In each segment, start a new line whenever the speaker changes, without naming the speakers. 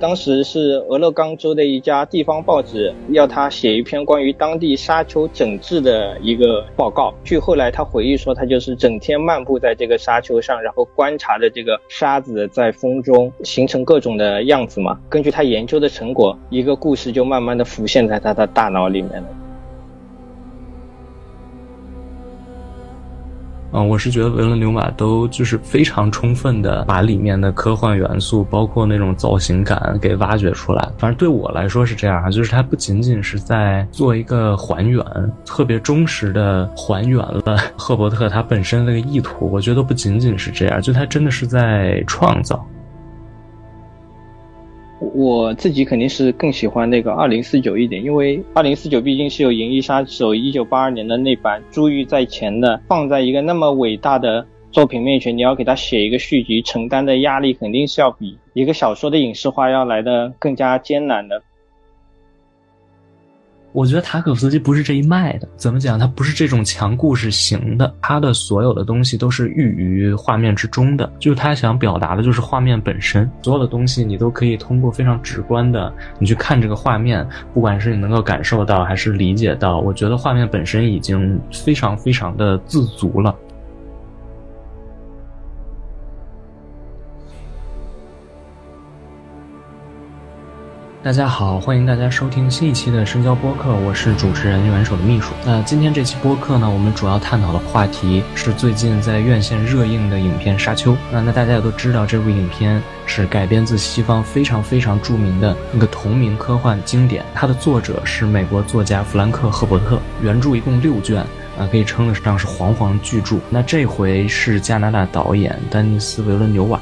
当时是俄勒冈州的一家地方报纸要他写一篇关于当地沙丘整治的一个报告。据后来他回忆说，他就是整天漫步在这个沙丘上，然后观察着这个沙子在风中形成各种的样子嘛。根据他研究的成果，一个故事就慢慢的浮现在他的大脑里面了。
嗯，我是觉得维伦纽瓦都就是非常充分的把里面的科幻元素，包括那种造型感给挖掘出来。反正对我来说是这样啊，就是它不仅仅是在做一个还原，特别忠实的还原了赫伯特他本身那个意图。我觉得不仅仅是这样，就他真的是在创造。
我自己肯定是更喜欢那个二零四九一点，因为二零四九毕竟是有《银翼杀手》一九八二年的那版珠玉在前的，放在一个那么伟大的作品面前，你要给他写一个续集，承担的压力肯定是要比一个小说的影视化要来的更加艰难的。
我觉得塔可夫斯基不是这一脉的，怎么讲？他不是这种强故事型的，他的所有的东西都是寓于画面之中的，就是他想表达的就是画面本身，所有的东西你都可以通过非常直观的你去看这个画面，不管是你能够感受到还是理解到，我觉得画面本身已经非常非常的自足了。大家好，欢迎大家收听新一期的深交播客，我是主持人元首的秘书。那今天这期播客呢，我们主要探讨的话题是最近在院线热映的影片《沙丘》。那那大家也都知道，这部影片是改编自西方非常非常著名的那个同名科幻经典，它的作者是美国作家弗兰克·赫伯特，原著一共六卷，啊，可以称得上是煌煌巨著。那这回是加拿大导演丹尼斯·维伦纽瓦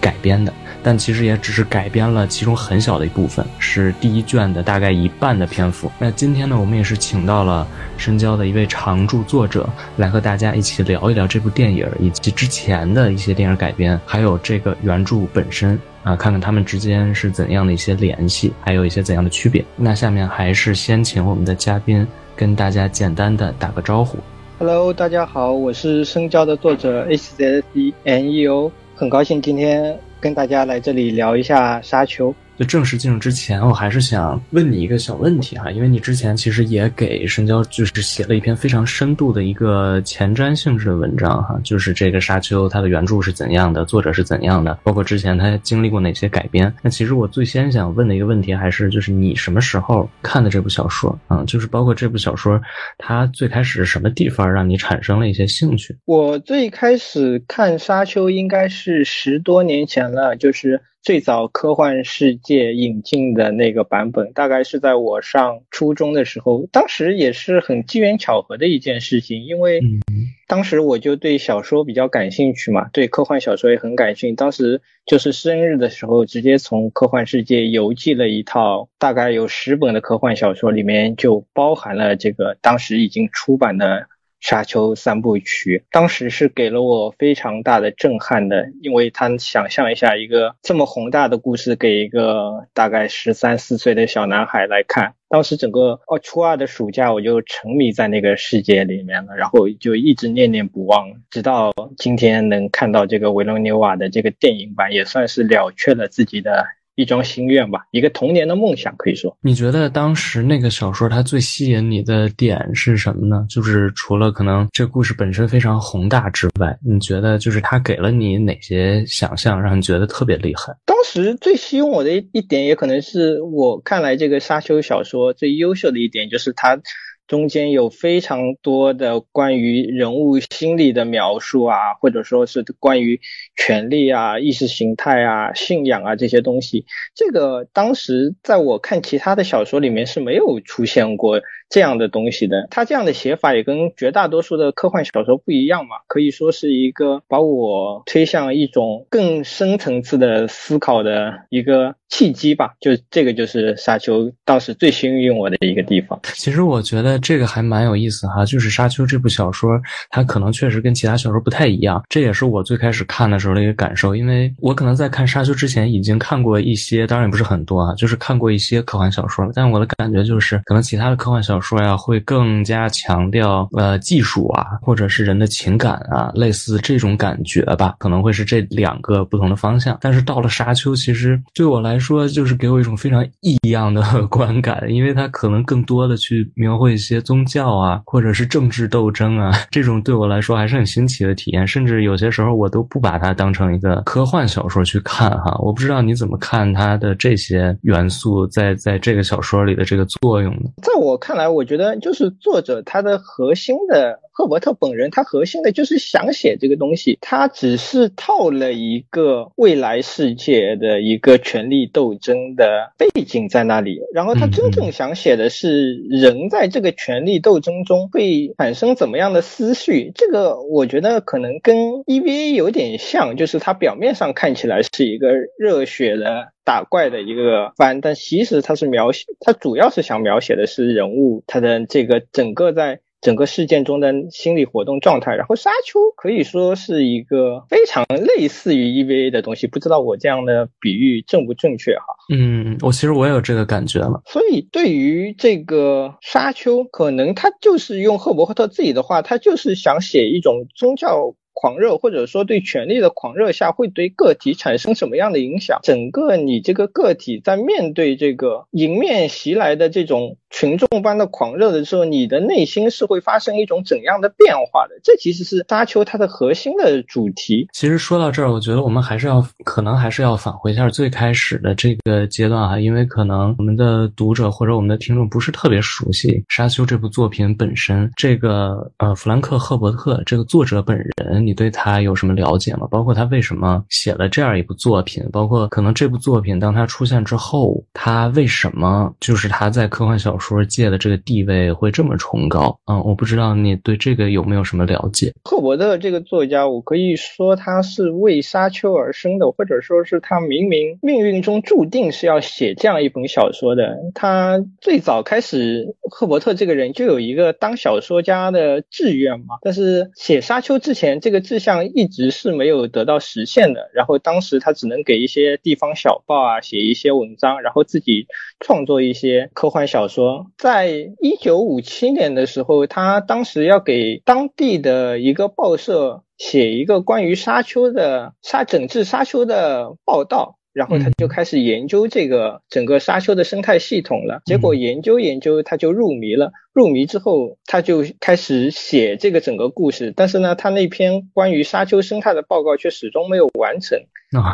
改编的。但其实也只是改编了其中很小的一部分，是第一卷的大概一半的篇幅。那今天呢，我们也是请到了深交的一位常驻作者，来和大家一起聊一聊这部电影以及之前的一些电影改编，还有这个原著本身啊，看看他们之间是怎样的一些联系，还有一些怎样的区别。那下面还是先请我们的嘉宾跟大家简单的打个招呼。
Hello，大家好，我是深交的作者 H Z C N E O，很高兴今天。跟大家来这里聊一下沙丘。
就正式进入之前，我还是想问你一个小问题哈，因为你之前其实也给深交就是写了一篇非常深度的一个前瞻性质的文章哈，就是这个沙丘它的原著是怎样的，作者是怎样的，包括之前他经历过哪些改编。那其实我最先想问的一个问题还是就是你什么时候看的这部小说啊？就是包括这部小说它最开始是什么地方让你产生了一些兴趣？
我最开始看沙丘应该是十多年前了，就是。最早科幻世界引进的那个版本，大概是在我上初中的时候，当时也是很机缘巧合的一件事情，因为当时我就对小说比较感兴趣嘛，对科幻小说也很感兴趣。当时就是生日的时候，直接从科幻世界邮寄了一套大概有十本的科幻小说，里面就包含了这个当时已经出版的。沙丘三部曲当时是给了我非常大的震撼的，因为他想象一下一个这么宏大的故事给一个大概十三四岁的小男孩来看，当时整个哦初二的暑假我就沉迷在那个世界里面了，然后就一直念念不忘，直到今天能看到这个维伦纽瓦的这个电影版，也算是了却了自己的。一桩心愿吧，一个童年的梦想，可以说。
你觉得当时那个小说它最吸引你的点是什么呢？就是除了可能这故事本身非常宏大之外，你觉得就是它给了你哪些想象，让你觉得特别厉害？
当时最吸引我的一一点，也可能是我看来这个沙丘小说最优秀的一点，就是它。中间有非常多的关于人物心理的描述啊，或者说是关于权力啊、意识形态啊、信仰啊这些东西，这个当时在我看其他的小说里面是没有出现过这样的东西的。他这样的写法也跟绝大多数的科幻小说不一样嘛，可以说是一个把我推向一种更深层次的思考的一个契机吧。就这个就是沙丘当时最吸引我的一个地方。
其实我觉得。这个还蛮有意思哈，就是《沙丘》这部小说，它可能确实跟其他小说不太一样，这也是我最开始看的时候的一个感受。因为我可能在看《沙丘》之前已经看过一些，当然也不是很多啊，就是看过一些科幻小说，但我的感觉就是，可能其他的科幻小说呀会更加强调呃技术啊，或者是人的情感啊，类似这种感觉吧，可能会是这两个不同的方向。但是到了《沙丘》，其实对我来说就是给我一种非常异样的 观感，因为它可能更多的去描绘一些些宗教啊，或者是政治斗争啊，这种对我来说还是很新奇的体验。甚至有些时候我都不把它当成一个科幻小说去看哈。我不知道你怎么看它的这些元素在在这个小说里的这个作用呢？
在我看来，我觉得就是作者他的核心的。赫伯特本人，他核心的就是想写这个东西，他只是套了一个未来世界的一个权力斗争的背景在那里，然后他真正想写的是人在这个权力斗争中会产生怎么样的思绪。这个我觉得可能跟 EVA 有点像，就是它表面上看起来是一个热血的打怪的一个番，但其实它是描写，它主要是想描写的是人物他的这个整个在。整个事件中的心理活动状态，然后沙丘可以说是一个非常类似于 EVA 的东西，不知道我这样的比喻正不正确哈？
嗯，我其实我也有这个感觉了。
所以对于这个沙丘，可能他就是用赫伯特自己的话，他就是想写一种宗教。狂热或者说对权力的狂热下会对个体产生什么样的影响？整个你这个个体在面对这个迎面袭来的这种群众般的狂热的时候，你的内心是会发生一种怎样的变化的？这其实是沙丘它的核心的主题。
其实说到这儿，我觉得我们还是要可能还是要返回一下最开始的这个阶段啊，因为可能我们的读者或者我们的听众不是特别熟悉沙丘这部作品本身。这个呃，弗兰克·赫伯特这个作者本人。你对他有什么了解吗？包括他为什么写了这样一部作品？包括可能这部作品当他出现之后，他为什么就是他在科幻小说界的这个地位会这么崇高？嗯，我不知道你对这个有没有什么了解？
赫伯特这个作家，我可以说他是为沙丘而生的，或者说是他明明命运中注定是要写这样一本小说的。他最早开始，赫伯特这个人就有一个当小说家的志愿嘛，但是写沙丘之前这。个志向一直是没有得到实现的，然后当时他只能给一些地方小报啊写一些文章，然后自己创作一些科幻小说。在一九五七年的时候，他当时要给当地的一个报社写一个关于沙丘的沙整治沙丘的报道。然后他就开始研究这个整个沙丘的生态系统了。结果研究研究，他就入迷了。入迷之后，他就开始写这个整个故事。但是呢，他那篇关于沙丘生态的报告却始终没有完成。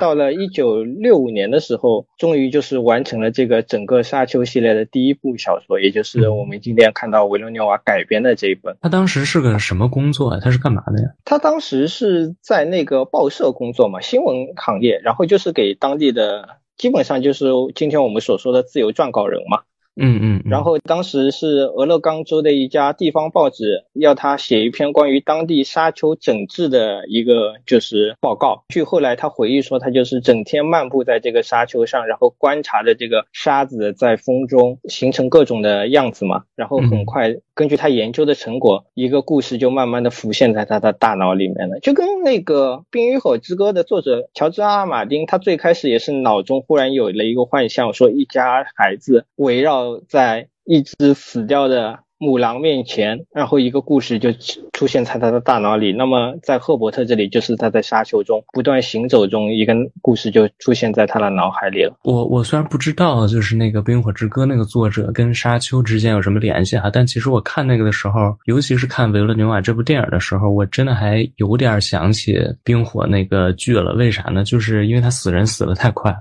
到了一九六五年的时候，终于就是完成了这个整个沙丘系列的第一部小说，也就是我们今天看到维罗纽瓦改编的这一本。
他当时是个什么工作啊？他是干嘛的呀？
他当时是在那个报社工作嘛，新闻行业，然后就是给当地的，基本上就是今天我们所说的自由撰稿人嘛。
嗯嗯，
然后当时是俄勒冈州的一家地方报纸要他写一篇关于当地沙丘整治的一个就是报告。据后来他回忆说，他就是整天漫步在这个沙丘上，然后观察着这个沙子在风中形成各种的样子嘛。然后很快根据他研究的成果，一个故事就慢慢的浮现在他的大脑里面了。就跟那个《冰与火之歌》的作者乔治阿尔马丁，他最开始也是脑中忽然有了一个幻象，说一家孩子围绕。在一只死掉的母狼面前，然后一个故事就出现在他的大脑里。那么在赫伯特这里，就是他在沙丘中不断行走中，一个故事就出现在他的脑海里了。
我我虽然不知道，就是那个《冰火之歌》那个作者跟沙丘之间有什么联系哈，但其实我看那个的时候，尤其是看《维勒纽瓦》这部电影的时候，我真的还有点想起冰火那个剧了。为啥呢？就是因为他死人死的太快。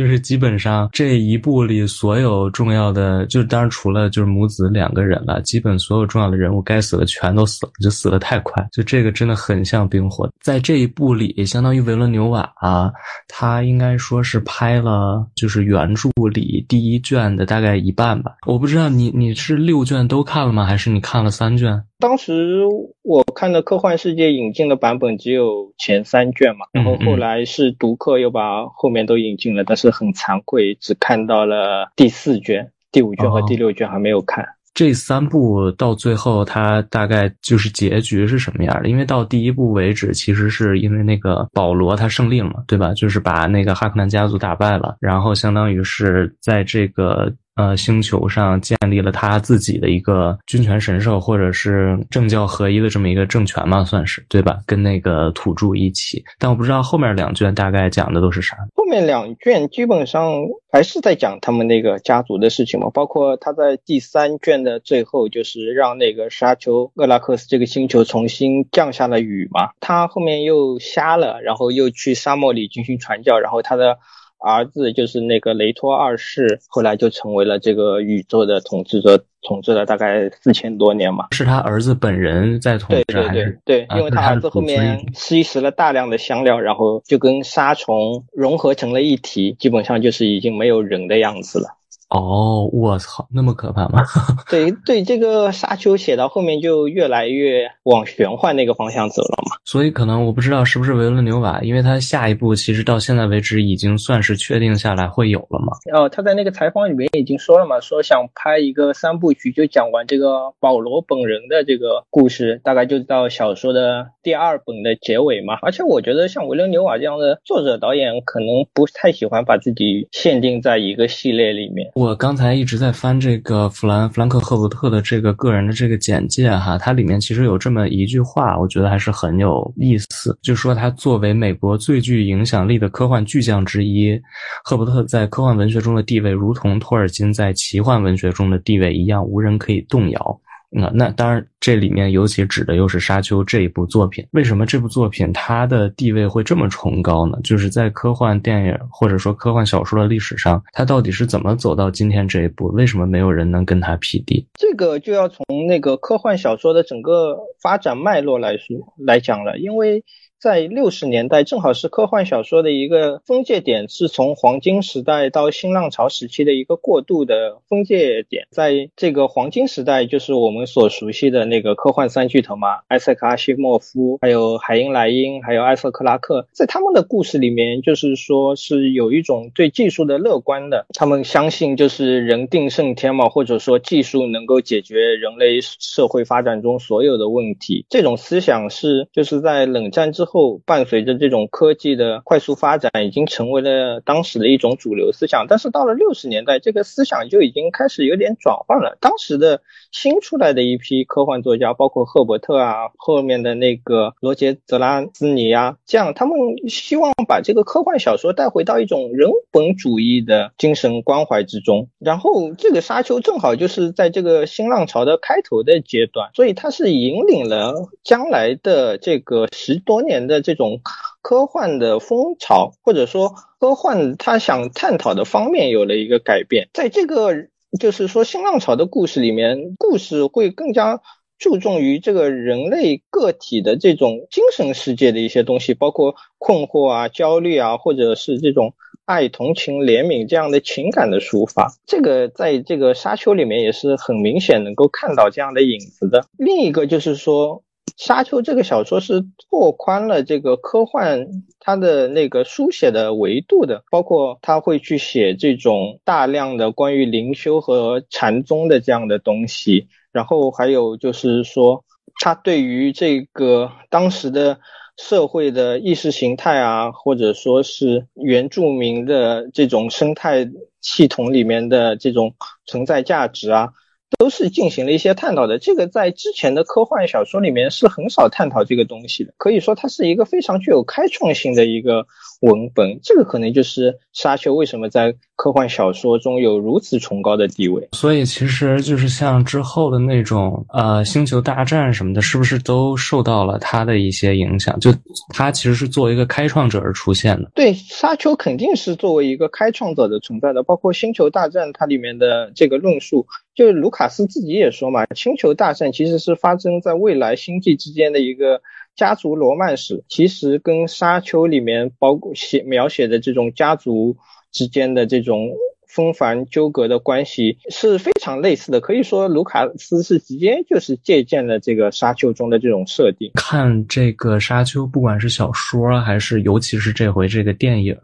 就是基本上这一部里所有重要的，就当然除了就是母子两个人了，基本所有重要的人物该死的全都死了，就死的太快。就这个真的很像冰火，在这一部里，相当于维伦纽瓦啊，他应该说是拍了就是原著里第一卷的大概一半吧。我不知道你你是六卷都看了吗？还是你看了三卷？
当时我看的科幻世界引进的版本只有前三卷嘛，然后后来是读客又把后面都引进了，但是很惭愧，只看到了第四卷、第五卷和第六卷还没有看。
这三部到最后，它大概就是结局是什么样的？因为到第一部为止，其实是因为那个保罗他胜利了嘛，对吧？就是把那个哈克南家族打败了，然后相当于是在这个。呃，星球上建立了他自己的一个君权神授，或者是政教合一的这么一个政权嘛，算是对吧？跟那个土著一起，但我不知道后面两卷大概讲的都是啥。
后面两卷基本上还是在讲他们那个家族的事情嘛，包括他在第三卷的最后，就是让那个沙丘厄拉克斯这个星球重新降下了雨嘛。他后面又瞎了，然后又去沙漠里进行传教，然后他的。儿子就是那个雷托二世，后来就成为了这个宇宙的统治者，统治了大概四千多年嘛。
是他儿子本人在统治，
对对对对，因为他儿子后面吸食了大量的香料，然后就跟沙虫融合成了一体，基本上就是已经没有人的样子了。
哦，我操，那么可怕吗？
对对，这个沙丘写到后面就越来越往玄幻那个方向走了嘛。
所以可能我不知道是不是维伦纽瓦，因为他下一步其实到现在为止已经算是确定下来会有了嘛。
哦，他在那个采访里面已经说了嘛，说想拍一个三部曲，就讲完这个保罗本人的这个故事，大概就到小说的第二本的结尾嘛。而且我觉得像维伦纽瓦这样的作者导演，可能不太喜欢把自己限定在一个系列里面。
我刚才一直在翻这个弗兰弗兰克赫伯特的这个个人的这个简介哈，它里面其实有这么一句话，我觉得还是很有意思，就说他作为美国最具影响力的科幻巨匠之一，赫伯特在科幻文学中的地位，如同托尔金在奇幻文学中的地位一样，无人可以动摇。那那当然，这里面尤其指的又是《沙丘》这一部作品。为什么这部作品它的地位会这么崇高呢？就是在科幻电影或者说科幻小说的历史上，它到底是怎么走到今天这一步？为什么没有人能跟它匹敌？
这个就要从那个科幻小说的整个发展脉络来说来讲了，因为。在六十年代，正好是科幻小说的一个分界点，是从黄金时代到新浪潮时期的一个过渡的分界点。在这个黄金时代，就是我们所熟悉的那个科幻三巨头嘛，艾塞克·阿西莫夫，还有海因莱因，还有艾瑟·克拉克。在他们的故事里面，就是说是有一种对技术的乐观的，他们相信就是人定胜天嘛，或者说技术能够解决人类社会发展中所有的问题。这种思想是就是在冷战之后。后伴随着这种科技的快速发展，已经成为了当时的一种主流思想。但是到了六十年代，这个思想就已经开始有点转换了。当时的新出来的一批科幻作家，包括赫伯特啊，后面的那个罗杰·泽拉斯尼啊，这样他们希望把这个科幻小说带回到一种人本主义的精神关怀之中。然后这个沙丘正好就是在这个新浪潮的开头的阶段，所以它是引领了将来的这个十多年。的这种科幻的风潮，或者说科幻他想探讨的方面有了一个改变，在这个就是说新浪潮的故事里面，故事会更加注重于这个人类个体的这种精神世界的一些东西，包括困惑啊、焦虑啊，或者是这种爱、同情、怜悯这样的情感的抒发。这个在这个沙丘里面也是很明显能够看到这样的影子的。另一个就是说。沙丘这个小说是拓宽了这个科幻它的那个书写的维度的，包括他会去写这种大量的关于灵修和禅宗的这样的东西，然后还有就是说，他对于这个当时的社会的意识形态啊，或者说是原住民的这种生态系统里面的这种存在价值啊。都是进行了一些探讨的，这个在之前的科幻小说里面是很少探讨这个东西的，可以说它是一个非常具有开创性的一个文本，这个可能就是沙丘为什么在。科幻小说中有如此崇高的地位，
所以其实就是像之后的那种呃星球大战什么的，是不是都受到了他的一些影响？就他其实是作为一个开创者而出现的。
对，沙丘肯定是作为一个开创者的存在的，包括星球大战它里面的这个论述，就卢卡斯自己也说嘛，星球大战其实是发生在未来星际之间的一个家族罗曼史，其实跟沙丘里面包括写描写的这种家族。之间的这种纷繁纠葛的关系是非常类似的。可以说，卢卡斯是直接就是借鉴了这个《沙丘》中的这种设定。
看这个《沙丘》，不管是小说还是尤其是这回这个电影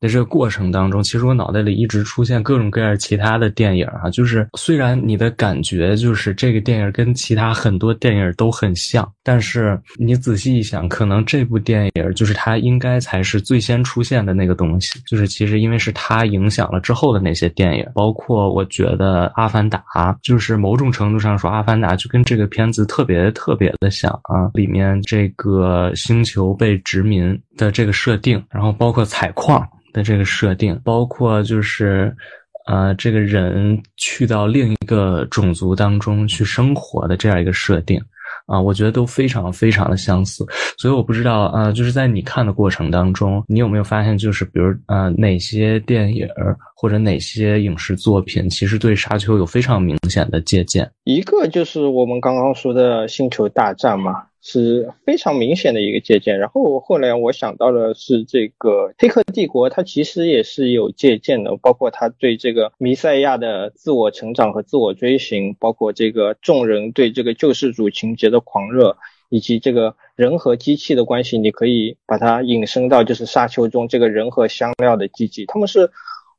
的这个过程当中，其实我脑袋里一直出现各种各样其他的电影啊。就是虽然你的感觉就是这个电影跟其他很多电影都很像，但是你仔细一想，可能这部电影就是它应该才是最先出现的那个东西。就是其实因为是它影响了之后后的那些电影，包括我觉得《阿凡达》，就是某种程度上说，《阿凡达》就跟这个片子特别特别的像啊，里面这个星球被殖民的这个设定，然后包括采矿的这个设定，包括就是呃这个人去到另一个种族当中去生活的这样一个设定。啊，我觉得都非常非常的相似，所以我不知道，呃，就是在你看的过程当中，你有没有发现，就是比如，呃，哪些电影或者哪些影视作品，其实对《沙丘》有非常明显的借鉴？
一个就是我们刚刚说的《星球大战》嘛。是非常明显的一个借鉴，然后后来我想到的是这个《黑客帝国》，它其实也是有借鉴的，包括他对这个弥赛亚的自我成长和自我追寻，包括这个众人对这个救世主情节的狂热，以及这个人和机器的关系，你可以把它引申到就是沙丘中这个人和香料的机器，他们是。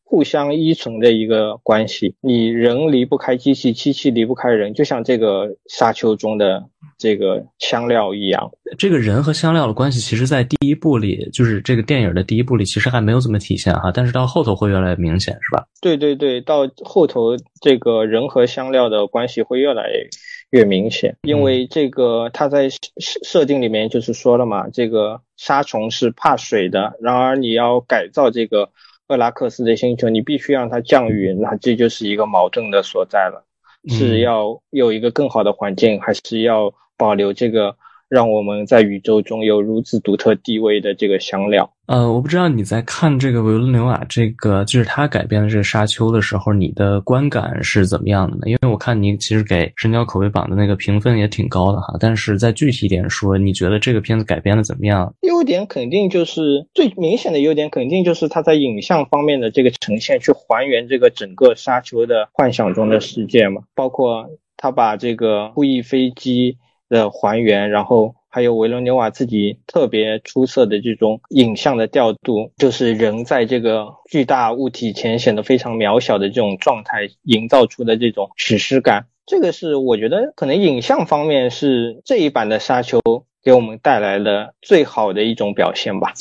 互相依存的一个关系，你人离不开机器，机器离不开人，就像这个沙丘中的这个香料一样。
这个人和香料的关系，其实，在第一部里，就是这个电影的第一部里，其实还没有怎么体现哈。但是到后头会越来越明显，是吧？
对对对，到后头这个人和香料的关系会越来越明显，因为这个他在设设定里面就是说了嘛，这个沙虫是怕水的，然而你要改造这个。厄拉克斯的星球，你必须让它降雨，那这就是一个矛盾的所在了，是要有一个更好的环境，还是要保留这个？让我们在宇宙中有如此独特地位的这个香料。
呃，我不知道你在看这个维伦纽瓦这个，就是他改编的这个《沙丘》的时候，你的观感是怎么样的呢？因为我看你其实给深交口碑榜的那个评分也挺高的哈。但是再具体一点说，你觉得这个片子改编的怎么样？
优点肯定就是最明显的优点，肯定就是它在影像方面的这个呈现，去还原这个整个沙丘的幻想中的世界嘛。包括他把这个布翼飞机。的还原，然后还有维伦纽瓦自己特别出色的这种影像的调度，就是人在这个巨大物体前显得非常渺小的这种状态，营造出的这种史诗感，这个是我觉得可能影像方面是这一版的沙丘。给我们带来了最好的一种表现吧。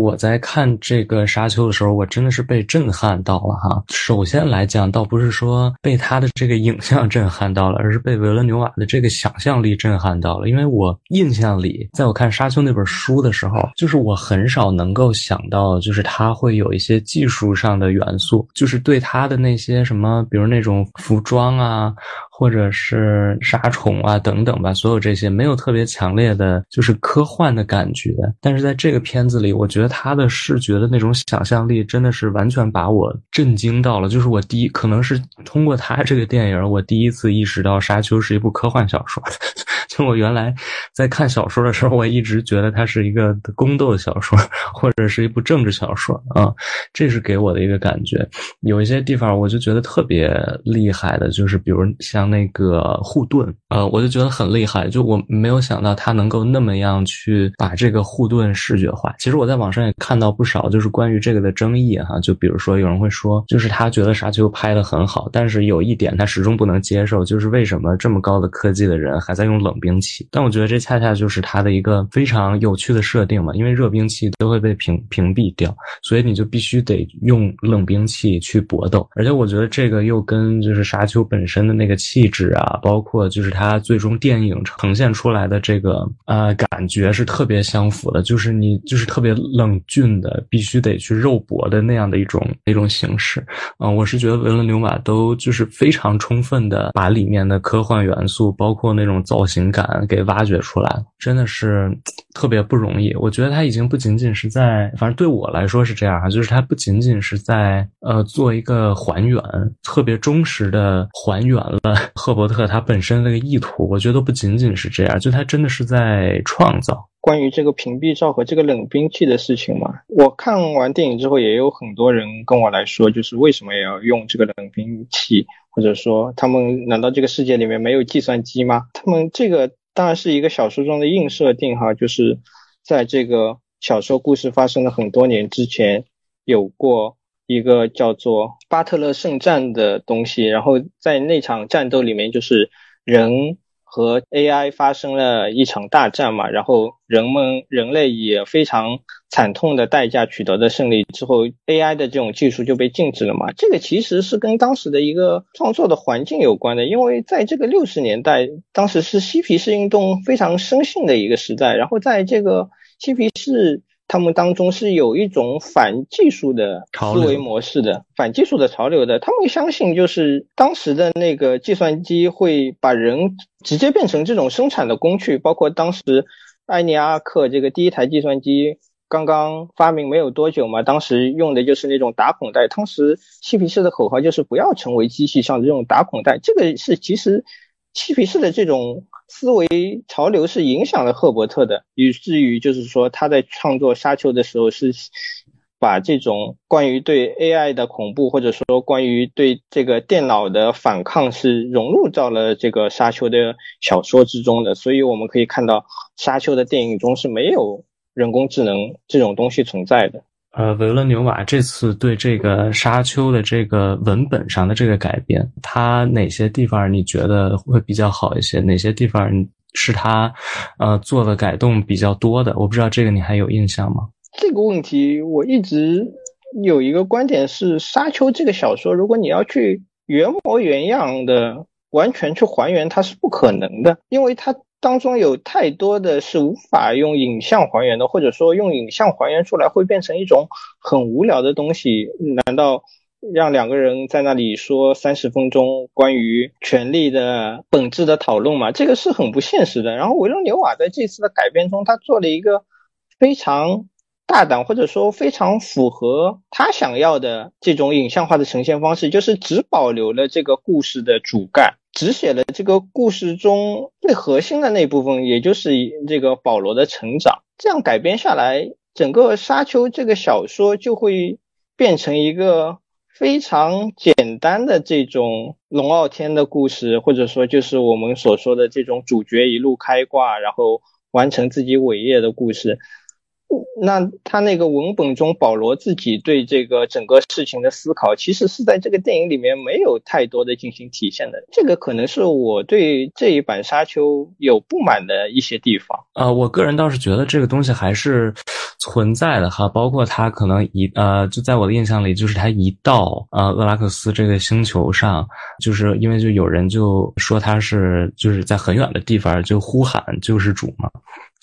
我在看这个沙丘的时候，我真的是被震撼到了哈。首先来讲，倒不是说被他的这个影像震撼到了，而是被维伦纽瓦的这个想象力震撼到了。因为我印象里，在我看沙丘那本书的时候，就是我很少能够想到，就是他会有一些技术上的元素，就是对他的那些什么，比如那种服装啊。或者是杀虫啊等等吧，所有这些没有特别强烈的，就是科幻的感觉。但是在这个片子里，我觉得他的视觉的那种想象力真的是完全把我震惊到了。就是我第一，可能是通过他这个电影，我第一次意识到《沙丘》是一部科幻小说。就我原来在看小说的时候，我一直觉得它是一个宫斗小说，或者是一部政治小说啊。这是给我的一个感觉。有一些地方我就觉得特别厉害的，就是比如像。那个护盾，呃，我就觉得很厉害，就我没有想到他能够那么样去把这个护盾视觉化。其实我在网上也看到不少，就是关于这个的争议哈。就比如说有人会说，就是他觉得沙丘拍的很好，但是有一点他始终不能接受，就是为什么这么高的科技的人还在用冷兵器？但我觉得这恰恰就是他的一个非常有趣的设定嘛，因为热兵器都会被屏屏蔽掉，所以你就必须得用冷兵器去搏斗。而且我觉得这个又跟就是沙丘本身的那个。气质啊，包括就是它最终电影呈现出来的这个呃感觉是特别相符的，就是你就是特别冷峻的，必须得去肉搏的那样的一种一种形式。嗯，我是觉得维伦纽瓦都就是非常充分的把里面的科幻元素，包括那种造型感给挖掘出来，真的是特别不容易。我觉得他已经不仅仅是在，反正对我来说是这样啊，就是他不仅仅是在呃做一个还原，特别忠实的还原了。赫伯特他本身那个意图，我觉得不仅仅是这样，就他真的是在创造
关于这个屏蔽罩和这个冷兵器的事情嘛。我看完电影之后，也有很多人跟我来说，就是为什么也要用这个冷兵器，或者说他们难道这个世界里面没有计算机吗？他们这个当然是一个小说中的硬设定哈，就是在这个小说故事发生了很多年之前，有过一个叫做巴特勒圣战的东西，然后在那场战斗里面，就是人。和 AI 发生了一场大战嘛，然后人们人类以非常惨痛的代价取得的胜利之后，AI 的这种技术就被禁止了嘛。这个其实是跟当时的一个创作的环境有关的，因为在这个六十年代，当时是嬉皮士运动非常生性的一个时代，然后在这个嬉皮士。他们当中是有一种反技术的思维模式的，反技术的潮流的。他们相信，就是当时的那个计算机会把人直接变成这种生产的工具。包括当时埃尼阿克这个第一台计算机刚刚发明没有多久嘛，当时用的就是那种打孔带。当时嬉皮士的口号就是不要成为机器上的这种打孔带。这个是其实嬉皮士的这种。思维潮流是影响了赫伯特的，以至于就是说他在创作《沙丘》的时候是把这种关于对 AI 的恐怖，或者说关于对这个电脑的反抗是融入到了这个《沙丘》的小说之中的。所以我们可以看到，《沙丘》的电影中是没有人工智能这种东西存在的。
呃，维伦纽瓦这次对这个《沙丘》的这个文本上的这个改编，他哪些地方你觉得会比较好一些？哪些地方是他呃做的改动比较多的？我不知道这个你还有印象吗？
这个问题我一直有一个观点是，《沙丘》这个小说，如果你要去原模原样的完全去还原，它是不可能的，因为它。当中有太多的是无法用影像还原的，或者说用影像还原出来会变成一种很无聊的东西。难道让两个人在那里说三十分钟关于权力的本质的讨论吗？这个是很不现实的。然后维罗纽瓦在这次的改编中，他做了一个非常大胆，或者说非常符合他想要的这种影像化的呈现方式，就是只保留了这个故事的主干。只写了这个故事中最核心的那部分，也就是这个保罗的成长。这样改编下来，整个《沙丘》这个小说就会变成一个非常简单的这种龙傲天的故事，或者说就是我们所说的这种主角一路开挂，然后完成自己伟业的故事。那他那个文本中，保罗自己对这个整个事情的思考，其实是在这个电影里面没有太多的进行体现的。这个可能是我对这一版《沙丘》有不满的一些地方。
呃，我个人倒是觉得这个东西还是存在的哈，包括他可能一呃，就在我的印象里，就是他一到呃厄拉克斯这个星球上，就是因为就有人就说他是就是在很远的地方就呼喊救世主嘛。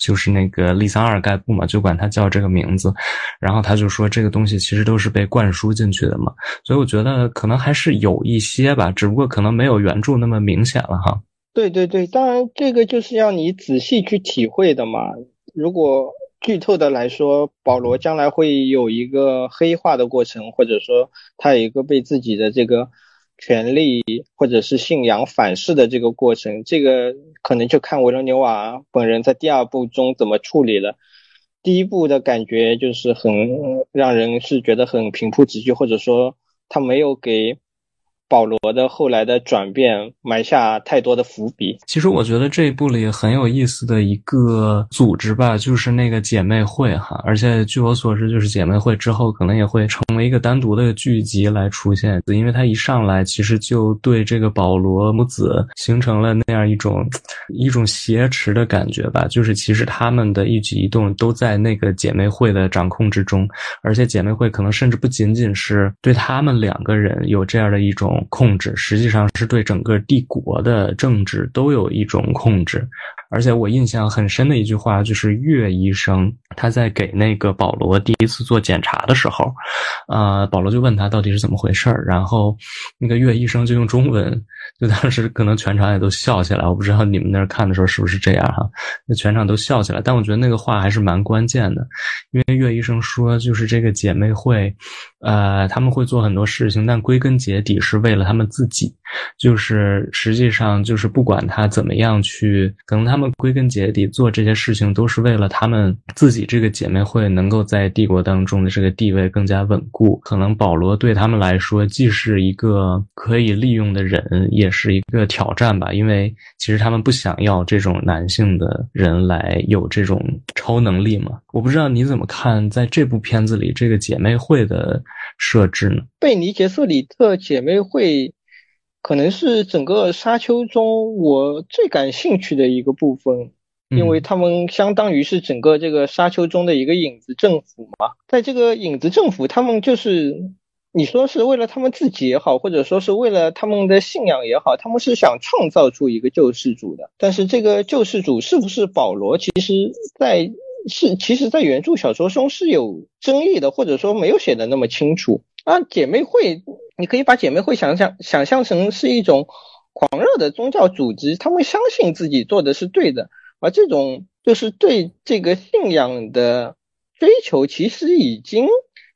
就是那个利桑阿尔盖布嘛，就管他叫这个名字，然后他就说这个东西其实都是被灌输进去的嘛，所以我觉得可能还是有一些吧，只不过可能没有原著那么明显了哈。
对对对，当然这个就是要你仔细去体会的嘛。如果剧透的来说，保罗将来会有一个黑化的过程，或者说他有一个被自己的这个。权力或者是信仰反噬的这个过程，这个可能就看维罗纽瓦本人在第二部中怎么处理了。第一部的感觉就是很让人是觉得很平铺直叙，或者说他没有给。保罗的后来的转变埋下太多的伏笔。
其实我觉得这一部里很有意思的一个组织吧，就是那个姐妹会哈。而且据我所知，就是姐妹会之后可能也会成为一个单独的剧集来出现，因为他一上来其实就对这个保罗母子形成了那样一种一种挟持的感觉吧。就是其实他们的一举一动都在那个姐妹会的掌控之中，而且姐妹会可能甚至不仅仅是对他们两个人有这样的一种。控制实际上是对整个帝国的政治都有一种控制，而且我印象很深的一句话就是岳医生他在给那个保罗第一次做检查的时候，呃，保罗就问他到底是怎么回事儿，然后那个岳医生就用中文，就当时可能全场也都笑起来，我不知道你们那儿看的时候是不是这样哈，那全场都笑起来，但我觉得那个话还是蛮关键的，因为岳医生说就是这个姐妹会，呃，他们会做很多事情，但归根结底是为了他们自己，就是实际上就是不管他怎么样去，可能他们归根结底做这些事情都是为了他们自己这个姐妹会能够在帝国当中的这个地位更加稳固。可能保罗对他们来说既是一个可以利用的人，也是一个挑战吧，因为其实他们不想要这种男性的人来有这种超能力嘛。我不知道你怎么看，在这部片子里这个姐妹会的设置呢？
贝尼杰瑟里特姐妹会。可能是整个沙丘中我最感兴趣的一个部分，因为他们相当于是整个这个沙丘中的一个影子政府嘛。在这个影子政府，他们就是你说是为了他们自己也好，或者说是为了他们的信仰也好，他们是想创造出一个救世主的。但是这个救世主是不是保罗，其实在是其实，在原著小说中是有争议的，或者说没有写的那么清楚啊。姐妹会。你可以把姐妹会想象想象成是一种狂热的宗教组织，他们相信自己做的是对的，而这种就是对这个信仰的追求，其实已经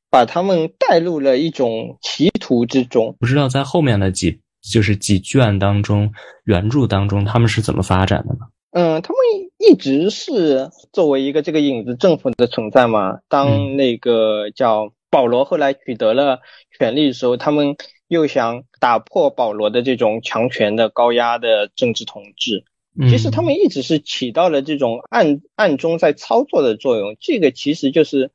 把他们带入了一种歧途之中。
不知道在后面的几就是几卷当中，原著当中他们是怎么发展的呢？
嗯，他们一直是作为一个这个影子政府的存在嘛。当那个叫。保罗后来取得了权力的时候，他们又想打破保罗的这种强权的高压的政治统治。其实他们一直是起到了这种暗暗中在操作的作用。这个其实就是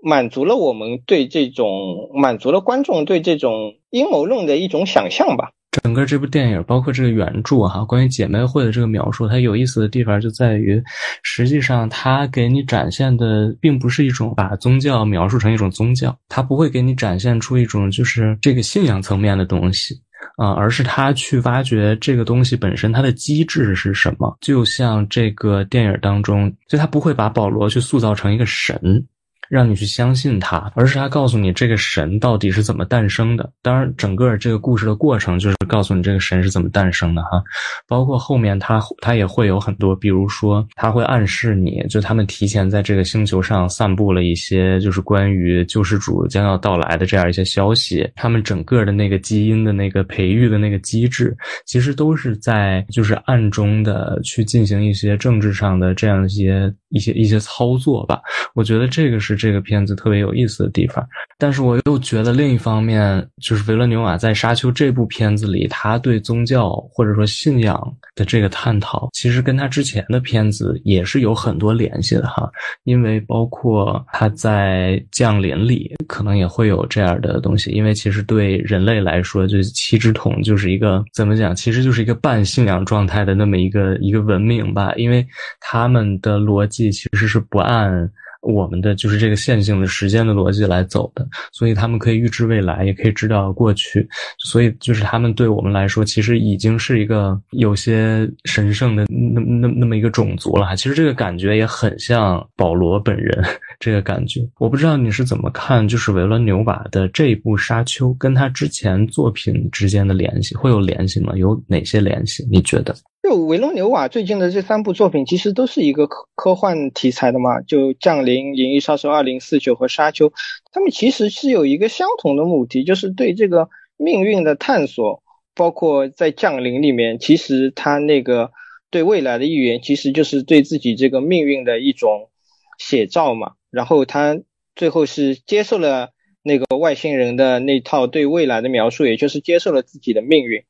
满足了我们对这种满足了观众对这种阴谋论的一种想象吧。
整个这部电影，包括这个原著哈，关于姐妹会的这个描述，它有意思的地方就在于，实际上它给你展现的并不是一种把宗教描述成一种宗教，它不会给你展现出一种就是这个信仰层面的东西啊，而是他去挖掘这个东西本身它的机制是什么。就像这个电影当中，就他不会把保罗去塑造成一个神。让你去相信他，而是他告诉你这个神到底是怎么诞生的。当然，整个这个故事的过程就是告诉你这个神是怎么诞生的哈。包括后面他他也会有很多，比如说他会暗示你就他们提前在这个星球上散布了一些就是关于救世主将要到来的这样一些消息。他们整个的那个基因的那个培育的那个机制，其实都是在就是暗中的去进行一些政治上的这样一些一些一些操作吧。我觉得这个是。这个片子特别有意思的地方，但是我又觉得另一方面，就是维伦纽瓦在《沙丘》这部片子里，以他对宗教或者说信仰的这个探讨，其实跟他之前的片子也是有很多联系的哈。因为包括他在《降临》里，可能也会有这样的东西。因为其实对人类来说，就七之桶就是一个怎么讲，其实就是一个半信仰状态的那么一个一个文明吧。因为他们的逻辑其实是不按。我们的就是这个线性的时间的逻辑来走的，所以他们可以预知未来，也可以知道过去，所以就是他们对我们来说，其实已经是一个有些神圣的那那那么一个种族了。其实这个感觉也很像保罗本人这个感觉。我不知道你是怎么看，就是维伦纽瓦的这一部《沙丘》跟他之前作品之间的联系会有联系吗？有哪些联系？你觉得？
就维罗纽瓦最近的这三部作品，其实都是一个科科幻题材的嘛。就《降临》《银翼杀手二零四九》和《沙丘》，他们其实是有一个相同的目的，就是对这个命运的探索。包括在《降临》里面，其实他那个对未来的预言，其实就是对自己这个命运的一种写照嘛。然后他最后是接受了那个外星人的那套对未来的描述，也就是接受了自己的命运。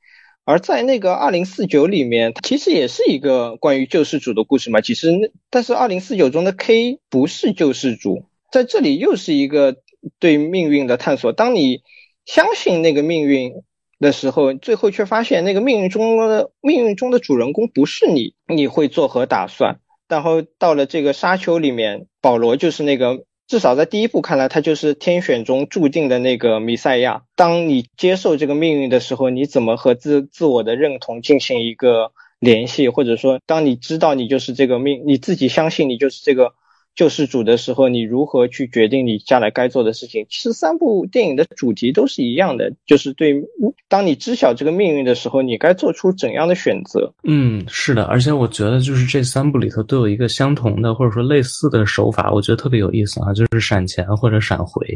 而在那个二零四九里面，其实也是一个关于救世主的故事嘛。其实但是二零四九中的 K 不是救世主，在这里又是一个对命运的探索。当你相信那个命运的时候，最后却发现那个命运中的命运中的主人公不是你，你会作何打算？然后到了这个沙丘里面，保罗就是那个。至少在第一部看来，他就是天选中注定的那个弥赛亚。当你接受这个命运的时候，你怎么和自自我的认同进行一个联系？或者说，当你知道你就是这个命，你自己相信你就是这个救世主的时候，你如何去决定你将来该做的事情？其实三部电影的主题都是一样的，就是对，当你知晓这个命运的时候，你该做出怎样的选择？
嗯，是的，而且我觉得就是这三部里头都有一个相同的或者说类似的手法，我觉得特别有意思啊，就是闪前或者闪回。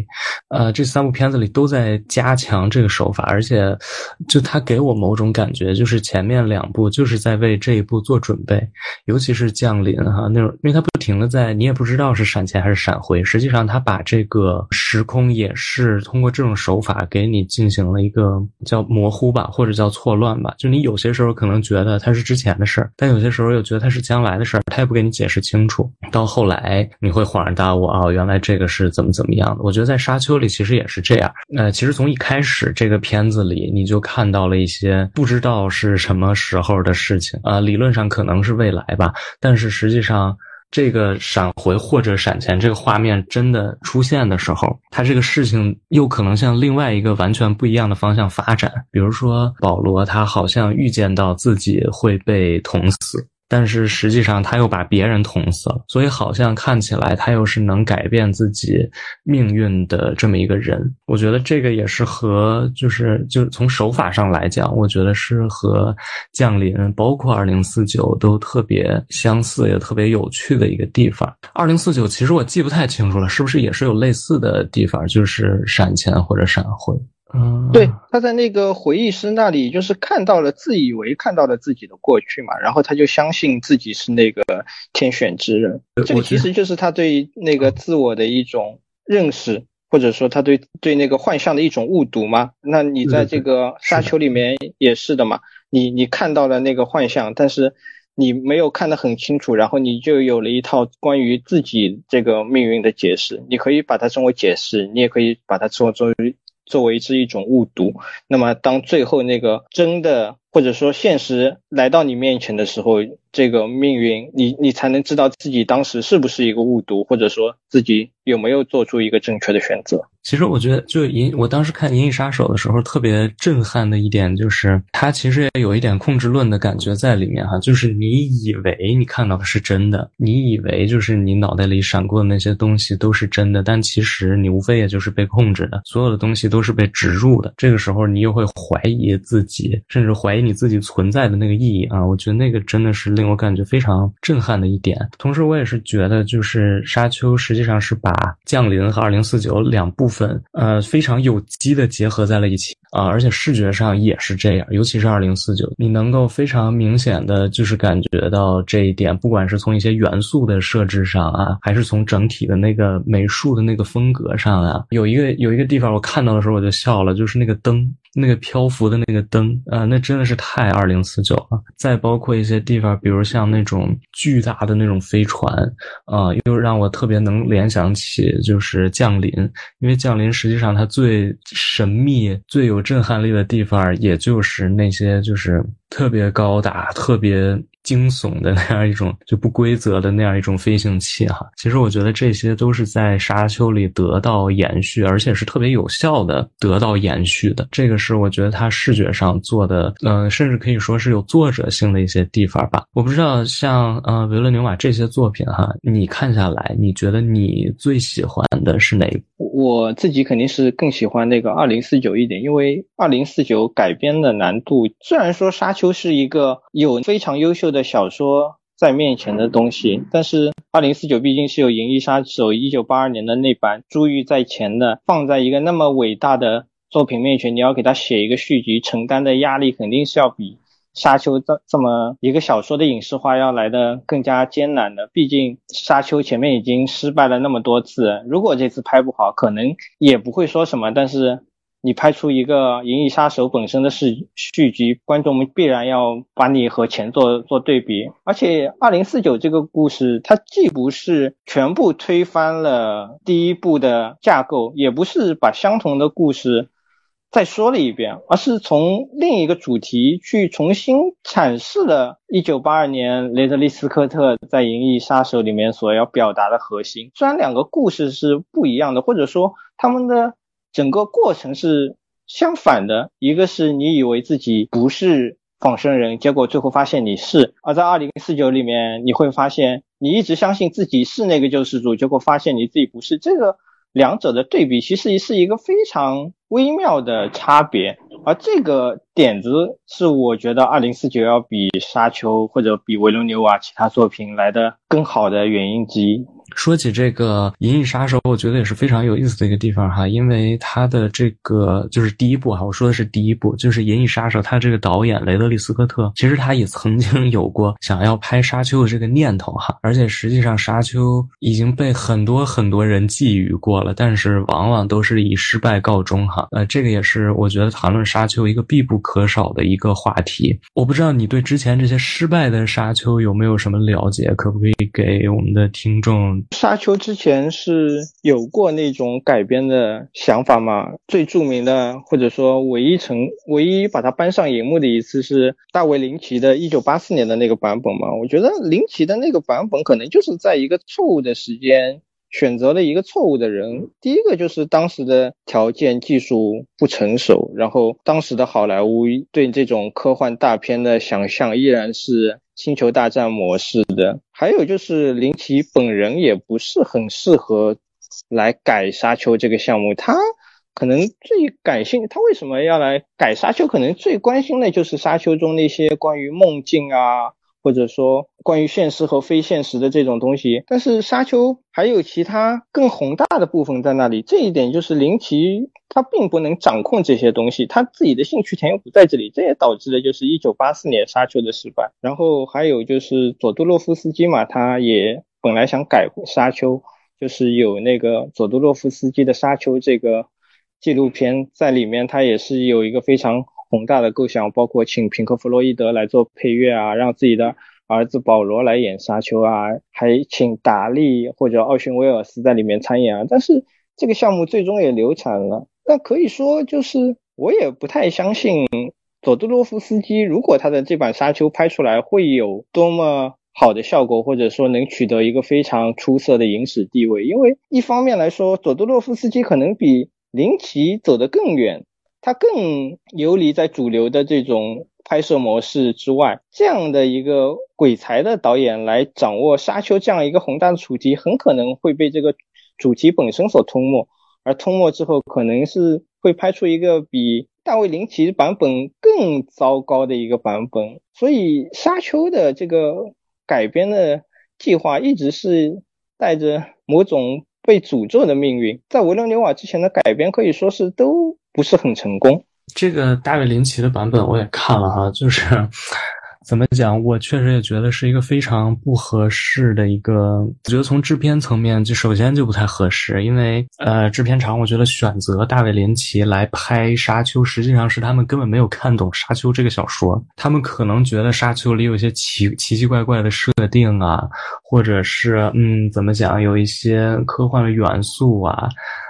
呃，这三部片子里都在加强这个手法，而且就它给我某种感觉，就是前面两部就是在为这一部做准备，尤其是降临哈那种，因为它不停的在，你也不知知道是闪前还是闪回，实际上他把这个时空也是通过这种手法给你进行了一个叫模糊吧，或者叫错乱吧，就你有些时候可能觉得它是之前的事儿，但有些时候又觉得它是将来的事儿，他也不给你解释清楚，到后来你会恍然大悟啊，原来这个是怎么怎么样的。我觉得在沙丘里其实也是这样，呃，其实从一开始这个片子里你就看到了一些不知道是什么时候的事情啊，理论上可能是未来吧，但是实际上。这个闪回或者闪前这个画面真的出现的时候，他这个事情又可能向另外一个完全不一样的方向发展。比如说，保罗他好像预见到自己会被捅死。但是实际上他又把别人捅死了，所以好像看起来他又是能改变自己命运的这么一个人。我觉得这个也是和就是就是从手法上来讲，我觉得是和降临包括二零四九都特别相似，也特别有趣的一个地方。二零四九其实我记不太清楚了，是不是也是有类似的地方，就是闪前或者闪回？嗯，
对，他在那个回忆师那里，就是看到了自以为看到了自己的过去嘛，然后他就相信自己是那个天选之人。这个其实就是他对那个自我的一种认识，或者说他对对那个幻象的一种误读嘛。那你在这个沙丘里面也是的嘛，你你看到了那个幻象，但是你没有看得很清楚，然后你就有了一套关于自己这个命运的解释。你可以把它称为解释，你也可以把它称作为。作为是一种误读，那么当最后那个真的或者说现实来到你面前的时候，这个命运你你才能知道自己当时是不是一个误读，或者说自己有没有做出一个正确的选择。
其实我觉得，就银，我当时看《银翼杀手》的时候，特别震撼的一点就是，它其实也有一点控制论的感觉在里面哈。就是你以为你看到的是真的，你以为就是你脑袋里闪过的那些东西都是真的，但其实你无非也就是被控制的，所有的东西都是被植入的。这个时候，你又会怀疑自己，甚至怀疑你自己存在的那个意义啊！我觉得那个真的是令我感觉非常震撼的一点。同时，我也是觉得，就是《沙丘》实际上是把《降临》和《二零四九》两部。分呃非常有机的结合在了一起啊，而且视觉上也是这样，尤其是二零四九，你能够非常明显的就是感觉到这一点，不管是从一些元素的设置上啊，还是从整体的那个美术的那个风格上啊，有一个有一个地方我看到的时候我就笑了，就是那个灯。那个漂浮的那个灯啊，那真的是太二零四九了。再包括一些地方，比如像那种巨大的那种飞船啊，又让我特别能联想起就是降临，因为降临实际上它最神秘、最有震撼力的地方，也就是那些就是特别高大、特别。惊悚的那样一种就不规则的那样一种飞行器哈，其实我觉得这些都是在沙丘里得到延续，而且是特别有效的得到延续的。这个是我觉得它视觉上做的，嗯，甚至可以说是有作者性的一些地方吧。我不知道像呃维伦纽瓦这些作品哈，你看下来，你觉得你最喜欢的是哪部？
我自己肯定是更喜欢那个二零四九一点，因为二零四九改编的难度，虽然说沙丘是一个有非常优秀的小说在面前的东西，但是二零四九毕竟是有《银翼杀手》一九八二年的那版珠玉在前的，放在一个那么伟大的作品面前，你要给他写一个续集，承担的压力肯定是要比。沙丘这这么一个小说的影视化要来的更加艰难的，毕竟沙丘前面已经失败了那么多次，如果这次拍不好，可能也不会说什么。但是你拍出一个《银翼杀手》本身的续续集，观众们必然要把你和前作做对比。而且二零四九这个故事，它既不是全部推翻了第一部的架构，也不是把相同的故事。再说了一遍，而是从另一个主题去重新阐释了1982年雷德利·斯科特在《银翼杀手》里面所要表达的核心。虽然两个故事是不一样的，或者说他们的整个过程是相反的，一个是你以为自己不是。仿生人，结果最后发现你是。而在二零四九里面，你会发现你一直相信自己是那个救世主，结果发现你自己不是。这个两者的对比，其实是一个非常微妙的差别。而这个点子是我觉得二零四九要比沙丘或者比维罗纽瓦其他作品来的更好的原因之一。
说起这个《银翼杀手》，我觉得也是非常有意思的一个地方哈，因为他的这个就是第一部哈，我说的是第一部，就是《银翼杀手》，他这个导演雷德利·斯科特，其实他也曾经有过想要拍《沙丘》的这个念头哈，而且实际上《沙丘》已经被很多很多人觊觎过了，但是往往都是以失败告终哈。呃，这个也是我觉得谈论《沙丘》一个必不可少的一个话题。我不知道你对之前这些失败的《沙丘》有没有什么了解，可不可以给我们的听众？
沙丘之前是有过那种改编的想法吗？最著名的或者说唯一成唯一把它搬上荧幕的一次是大卫林奇的1984年的那个版本嘛？我觉得林奇的那个版本可能就是在一个错误的时间选择了一个错误的人。第一个就是当时的条件技术不成熟，然后当时的好莱坞对这种科幻大片的想象依然是。星球大战模式的，还有就是林奇本人也不是很适合来改沙丘这个项目。他可能最感兴，他为什么要来改沙丘？可能最关心的就是沙丘中那些关于梦境啊，或者说关于现实和非现实的这种东西。但是沙丘还有其他更宏大的部分在那里，这一点就是林奇。他并不能掌控这些东西，他自己的兴趣点又不在这里，这也导致了就是一九八四年沙丘的失败。然后还有就是佐杜洛夫斯基嘛，他也本来想改沙丘，就是有那个佐杜洛夫斯基的沙丘这个纪录片在里面，他也是有一个非常宏大的构想，包括请平克·弗洛伊德来做配乐啊，让自己的儿子保罗来演沙丘啊，还请达利或者奥逊·威尔斯在里面参演啊。但是这个项目最终也流产了。那可以说，就是我也不太相信佐杜洛夫斯基，如果他的这版《沙丘》拍出来会有多么好的效果，或者说能取得一个非常出色的影史地位。因为一方面来说，佐杜洛夫斯基可能比林奇走得更远，他更游离在主流的这种拍摄模式之外。这样的一个鬼才的导演来掌握《沙丘》这样一个宏大的主题，很可能会被这个主题本身所吞没。而吞没之后，可能是会拍出一个比大卫林奇版本更糟糕的一个版本。所以，沙丘的这个改编的计划一直是带着某种被诅咒的命运。在维伦纽瓦之前的改编可以说是都不是很成功。
这个大卫林奇的版本我也看了哈，就是。怎么讲？我确实也觉得是一个非常不合适的一个。我觉得从制片层面，就首先就不太合适，因为呃，制片厂我觉得选择大卫林奇来拍《沙丘》，实际上是他们根本没有看懂《沙丘》这个小说。他们可能觉得《沙丘》里有一些奇奇奇怪怪的设定啊，或者是嗯，怎么讲，有一些科幻的元素啊。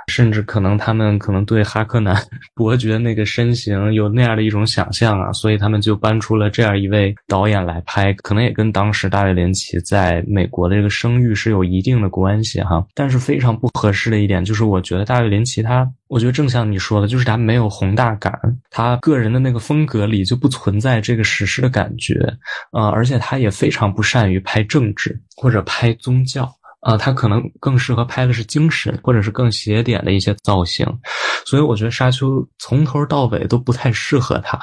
甚至可能他们可能对哈克南伯爵那个身形有那样的一种想象啊，所以他们就搬出了这样一位导演来拍，可能也跟当时大卫林奇在美国的这个声誉是有一定的关系哈。但是非常不合适的一点就是，我觉得大卫林奇他，我觉得正像你说的，就是他没有宏大感，他个人的那个风格里就不存在这个史诗的感觉，呃，而且他也非常不善于拍政治或者拍宗教。啊，他可能更适合拍的是精神，或者是更邪点的一些造型，所以我觉得《沙丘》从头到尾都不太适合他。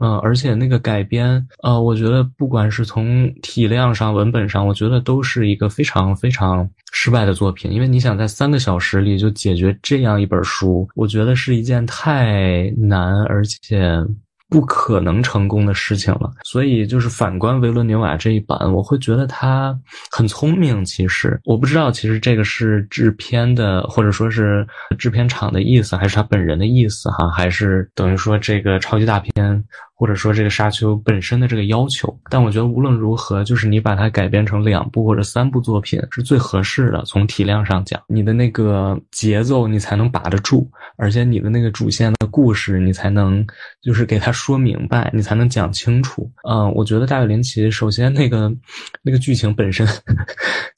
嗯，而且那个改编，呃，我觉得不管是从体量上、文本上，我觉得都是一个非常非常失败的作品。因为你想在三个小时里就解决这样一本书，我觉得是一件太难，而且。不可能成功的事情了，所以就是反观维伦纽瓦这一版，我会觉得他很聪明。其实我不知道，其实这个是制片的或者说是制片厂的意思，还是他本人的意思哈，还是等于说这个超级大片。或者说这个沙丘本身的这个要求，但我觉得无论如何，就是你把它改编成两部或者三部作品是最合适的。从体量上讲，你的那个节奏你才能把得住，而且你的那个主线的故事你才能就是给他说明白，你才能讲清楚。嗯，我觉得大卫林奇首先那个那个剧情本身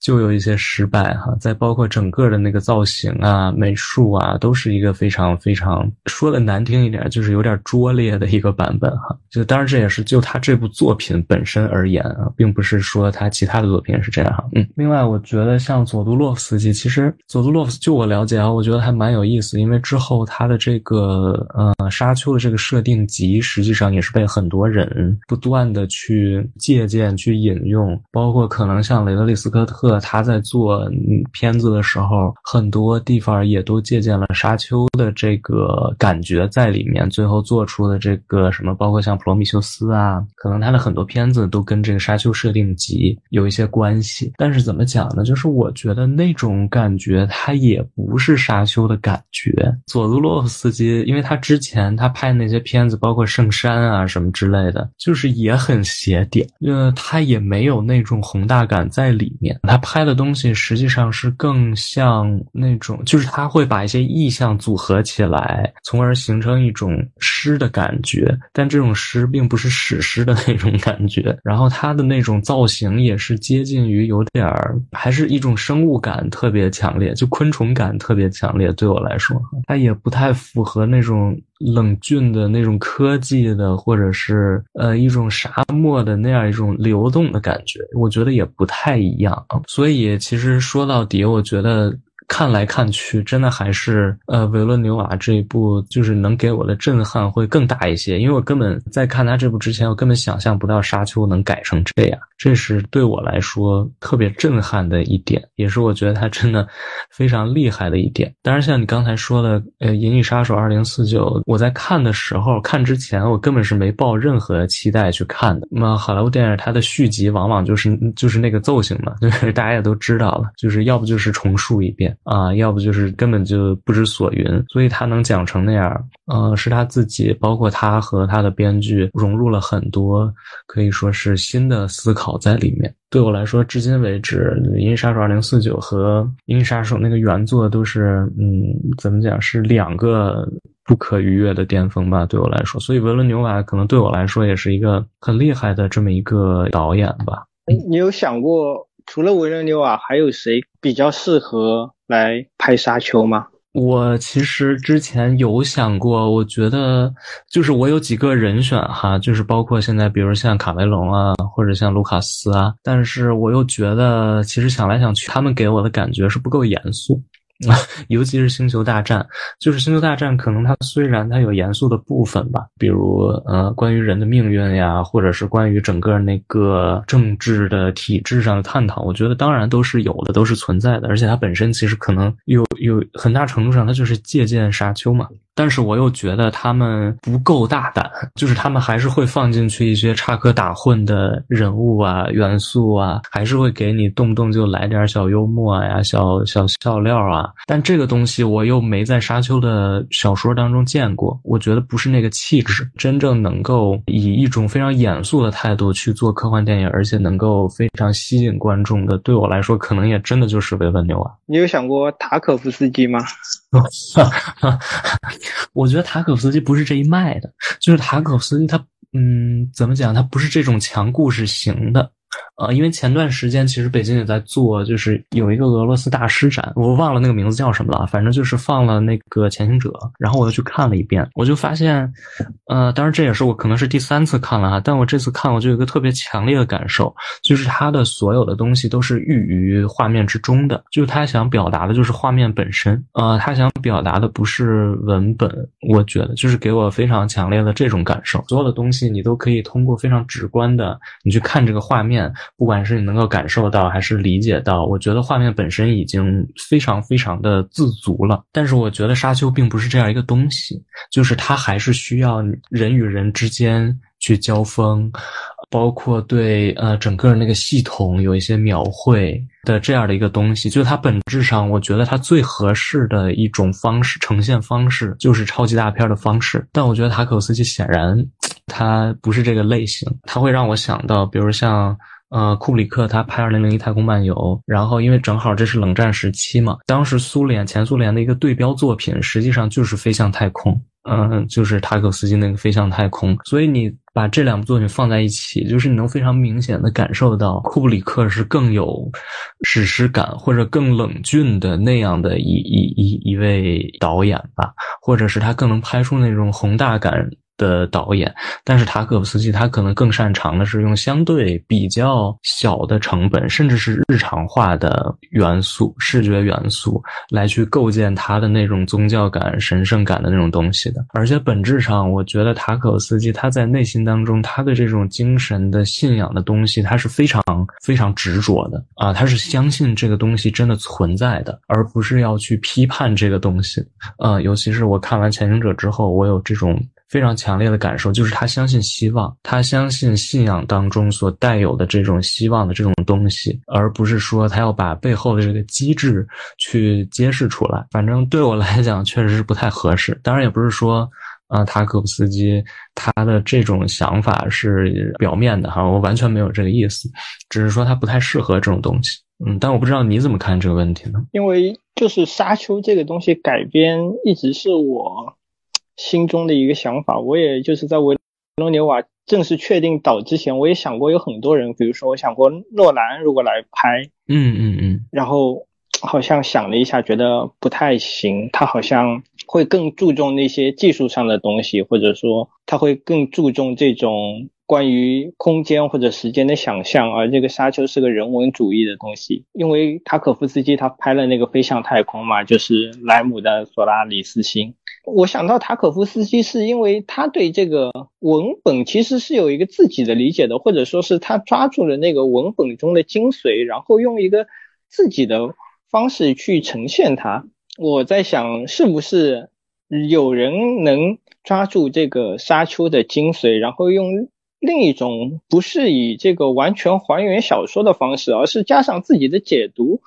就有一些失败哈，再包括整个的那个造型啊、美术啊，都是一个非常非常说的难听一点，就是有点拙劣的一个版本哈。就当然这也是就他这部作品本身而言啊，并不是说他其他的作品是这样哈。嗯，另外我觉得像佐杜洛夫斯基，其实佐杜洛夫斯就我了解啊，我觉得还蛮有意思，因为之后他的这个呃沙丘的这个设定集，实际上也是被很多人不断的去借鉴、去引用，包括可能像雷德利·斯科特他在做片子的时候，很多地方也都借鉴了沙丘的这个感觉在里面，最后做出的这个什么，包括像《普罗米修斯》啊，可能他的很多片子都跟这个沙丘设定集有一些关系。但是怎么讲呢？就是我觉得那种感觉，它也不是沙丘的感觉。佐杜洛夫斯基，因为他之前他拍那些片子，包括《圣山》啊什么之类的，就是也很写点，呃，他也没有那种宏大感在里面。他拍的东西实际上是更像那种，就是他会把一些意象组合起来，从而形成一种诗的感觉。但这种诗并不是史诗的那种感觉。然后它的那种造型也是接近于有点儿，还是一种生物感特别强烈，就昆虫感特别强烈。对我来说，它也不太符合那种冷峻的那种科技的，或者是呃一种沙漠的那样一种流动的感觉。我觉得也不太一样。所以其实说到底，我觉得。看来看去，真的还是呃维伦纽瓦这一部，就是能给我的震撼会更大一些。因为我根本在看他这部之前，我根本想象不到沙丘能改成这样，这是对我来说特别震撼的一点，也是我觉得他真的非常厉害的一点。当然，像你刚才说的，呃，《银翼杀手二零四九》，我在看的时候，看之前我根本是没抱任何期待去看的。那么好莱坞电影它的续集往往就是就是那个奏型嘛，就是大家也都知道了，就是要不就是重述一遍。啊，要不就是根本就不知所云，所以他能讲成那样，呃，是他自己，包括他和他的编剧融入了很多，可以说是新的思考在里面。对我来说，至今为止，《银翼杀手二零四九》和《银翼杀手》那个原作都是，嗯，怎么讲，是两个不可逾越的巅峰吧？对我来说，所以维伦纽瓦可能对我来说也是一个很厉害的这么一个导演吧。
你有想过，除了维伦纽瓦，还有谁比较适合？来拍沙丘吗？
我其实之前有想过，我觉得就是我有几个人选哈，就是包括现在，比如像卡梅隆啊，或者像卢卡斯啊，但是我又觉得，其实想来想去，他们给我的感觉是不够严肃。尤其是星球大战，就是星球大战，可能它虽然它有严肃的部分吧，比如呃关于人的命运呀，或者是关于整个那个政治的体制上的探讨，我觉得当然都是有的，都是存在的，而且它本身其实可能有有很大程度上它就是借鉴沙丘嘛。但是我又觉得他们不够大胆，就是他们还是会放进去一些插科打诨的人物啊、元素啊，还是会给你动不动就来点小幽默呀、小小笑料啊。但这个东西我又没在沙丘的小说当中见过，我觉得不是那个气质。真正能够以一种非常严肃的态度去做科幻电影，而且能够非常吸引观众的，对我来说，可能也真的就是维文纽瓦。
你有想过塔可夫斯基吗？
我觉得塔可夫斯基不是这一脉的，就是塔可夫斯基他，嗯，怎么讲？他不是这种强故事型的。呃，因为前段时间其实北京也在做，就是有一个俄罗斯大师展，我忘了那个名字叫什么了，反正就是放了那个《潜行者》，然后我又去看了一遍，我就发现，呃，当然这也是我可能是第三次看了哈，但我这次看我就有一个特别强烈的感受，就是他的所有的东西都是寓于画面之中的，就是他想表达的就是画面本身，呃，他想表达的不是文本，我觉得就是给我非常强烈的这种感受，所有的东西你都可以通过非常直观的你去看这个画面。不管是你能够感受到还是理解到，我觉得画面本身已经非常非常的自足了。但是我觉得沙丘并不是这样一个东西，就是它还是需要人与人之间去交锋，包括对呃整个那个系统有一些描绘的这样的一个东西。就它本质上，我觉得它最合适的一种方式呈现方式就是超级大片的方式。但我觉得塔可夫斯基显然他不是这个类型，他会让我想到，比如像。呃，库布里克他拍《二零零一太空漫游》，然后因为正好这是冷战时期嘛，当时苏联前苏联的一个对标作品，实际上就是《飞向太空》，嗯，就是塔可夫斯基那个《飞向太空》。所以你把这两部作品放在一起，就是你能非常明显的感受到库布里克是更有史诗感或者更冷峻的那样的一一一一位导演吧，或者是他更能拍出那种宏大感。的导演，但是塔可夫斯基他可能更擅长的是用相对比较小的成本，甚至是日常化的元素、视觉元素来去构建他的那种宗教感、神圣感的那种东西的。而且本质上，我觉得塔可夫斯基他在内心当中，他的这种精神的信仰的东西，他是非常非常执着的啊，他是相信这个东西真的存在的，而不是要去批判这个东西。呃，尤其是我看完《潜行者》之后，我有这种。非常强烈的感受就是他相信希望，他相信信仰当中所带有的这种希望的这种东西，而不是说他要把背后的这个机制去揭示出来。反正对我来讲，确实是不太合适。当然，也不是说，啊，塔可夫斯基他的这种想法是表面的哈，我完全没有这个意思，只是说他不太适合这种东西。嗯，但我不知道你怎么看这个问题呢？
因为就是沙丘这个东西改编一直是我。心中的一个想法，我也就是在维罗纽瓦正式确定导之前，我也想过有很多人，比如说我想过诺兰如果来拍，
嗯嗯嗯，
然后好像想了一下，觉得不太行，他好像会更注重那些技术上的东西，或者说他会更注重这种关于空间或者时间的想象，而这个沙丘是个人文主义的东西，因为塔可夫斯基他拍了那个飞向太空嘛，就是莱姆的索拉里斯星。我想到塔可夫斯基是因为他对这个文本其实是有一个自己的理解的，或者说是他抓住了那个文本中的精髓，然后用一个自己的方式去呈现它。我在想，是不是有人能抓住这个沙丘的精髓，然后用另一种不是以这个完全还原小说的方式，而是加上自己的解读。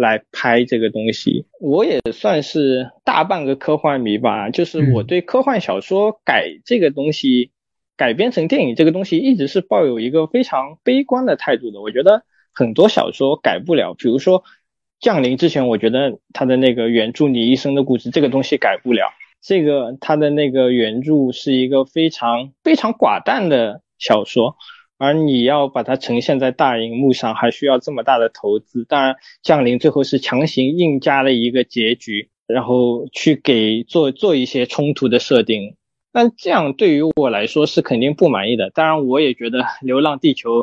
来拍这个东西，我也算是大半个科幻迷吧。就是我对科幻小说改这个东西，改编成电影这个东西，一直是抱有一个非常悲观的态度的。我觉得很多小说改不了，比如说《降临》之前，我觉得他的那个原著《你一生的故事》这个东西改不了。这个他的那个原著是一个非常非常寡淡的小说。而你要把它呈现在大荧幕上，还需要这么大的投资。当然，降临最后是强行硬加了一个结局，然后去给做做一些冲突的设定。但这样对于我来说是肯定不满意的。当然，我也觉得《流浪地球》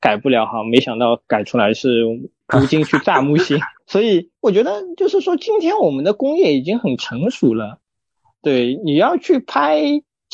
改不了哈，没想到改出来是如今去炸木星。所以我觉得就是说，今天我们的工业已经很成熟了。对，你要去拍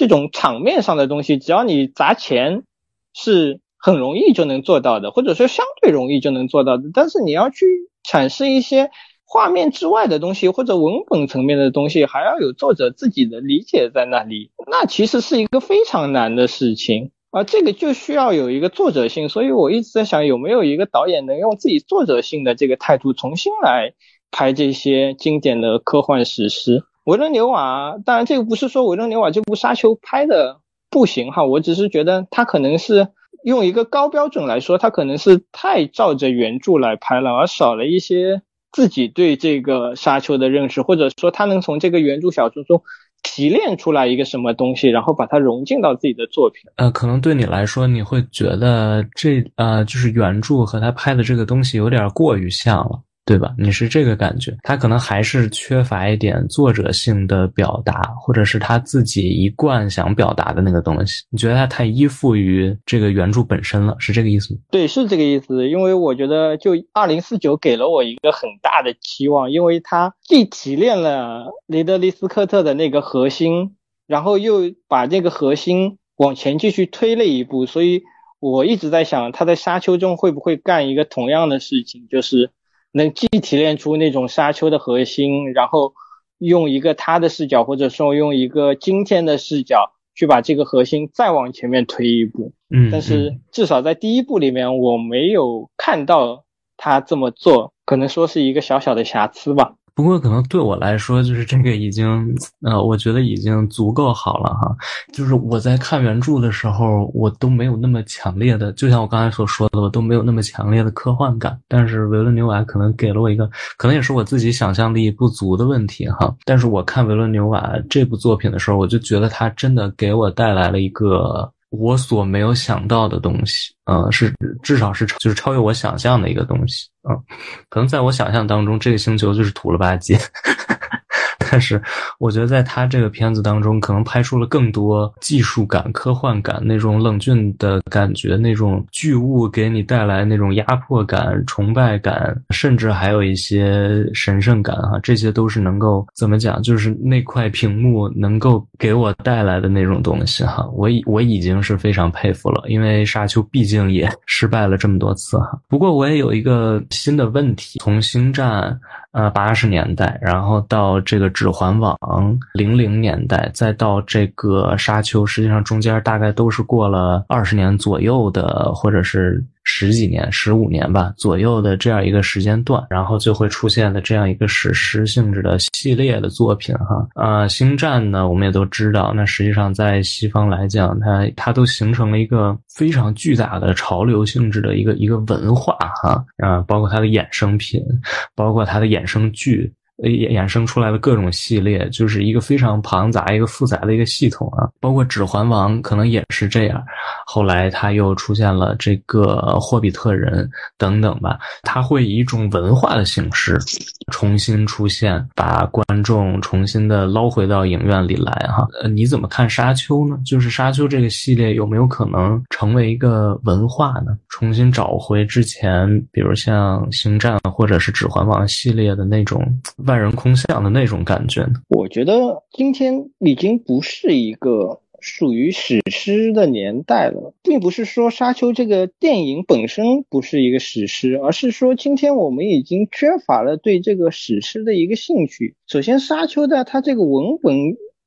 这种场面上的东西，只要你砸钱。是很容易就能做到的，或者说相对容易就能做到的。但是你要去阐释一些画面之外的东西，或者文本层面的东西，还要有作者自己的理解在那里，那其实是一个非常难的事情啊。这个就需要有一个作者性，所以我一直在想，有没有一个导演能用自己作者性的这个态度，重新来拍这些经典的科幻史诗。维伦纽瓦，当然这个不是说维伦纽瓦这部《沙丘》拍的。不行哈，我只是觉得他可能是用一个高标准来说，他可能是太照着原著来拍了，而少了一些自己对这个沙丘的认识，或者说他能从这个原著小说中提炼出来一个什么东西，然后把它融进到自己的作品。
呃，可能对你来说，你会觉得这呃就是原著和他拍的这个东西有点过于像了。对吧？你是这个感觉，他可能还是缺乏一点作者性的表达，或者是他自己一贯想表达的那个东西。你觉得他太依附于这个原著本身了，是这个意思吗？
对，是这个意思。因为我觉得，就二零四九给了我一个很大的期望，因为他既提炼了雷德利·斯科特的那个核心，然后又把这个核心往前继续推了一步。所以我一直在想，他在沙丘中会不会干一个同样的事情，就是。能既提炼出那种沙丘的核心，然后用一个他的视角，或者说用一个今天的视角去把这个核心再往前面推一步。
嗯，
但是至少在第一部里面，我没有看到他这么做，可能说是一个小小的瑕疵吧。
不过，可能对我来说，就是这个已经，呃，我觉得已经足够好了哈。就是我在看原著的时候，我都没有那么强烈的，就像我刚才所说的，我都没有那么强烈的科幻感。但是维伦纽瓦可能给了我一个，可能也是我自己想象力不足的问题哈。但是我看维伦纽瓦这部作品的时候，我就觉得他真的给我带来了一个。我所没有想到的东西，嗯，是至少是就是超越我想象的一个东西，嗯，可能在我想象当中，这个星球就是土了吧唧，但是我觉得在他这个片子当中，可能拍出了更多技术感、科幻感那种冷峻的感觉，那种巨物给你带来那种压迫感、崇拜感，甚至还有一些神圣感哈，这些都是能够怎么讲？就是那块屏幕能够给我带来的那种东西哈，我已我已经是非常佩服了，因为沙丘毕竟也 失败了这么多次哈。不过我也有一个新的问题，从星战。呃，八十年代，然后到这个《指环王》零零年代，再到这个《沙丘》，实际上中间大概都是过了二十年左右的，或者是。十几年、十五年吧左右的这样一个时间段，然后就会出现的这样一个史诗性质的系列的作品哈。呃，星战呢，我们也都知道，那实际上在西方来讲，它它都形成了一个非常巨大的潮流性质的一个一个文化哈啊，包括它的衍生品，包括它的衍生剧。衍衍生出来的各种系列，就是一个非常庞杂、一个复杂的一个系统啊。包括《指环王》可能也是这样。后来他又出现了这个《霍比特人》等等吧，他会以一种文化的形式重新出现，把观众重新的捞回到影院里来哈。呃，你怎么看《沙丘》呢？就是《沙丘》这个系列有没有可能成为一个文化呢？重新找回之前，比如像《星战》或者是《指环王》系列的那种。万人空巷的那种感觉，
我觉得今天已经不是一个属于史诗的年代了，并不是说《沙丘》这个电影本身不是一个史诗，而是说今天我们已经缺乏了对这个史诗的一个兴趣。首先，《沙丘》的它这个文本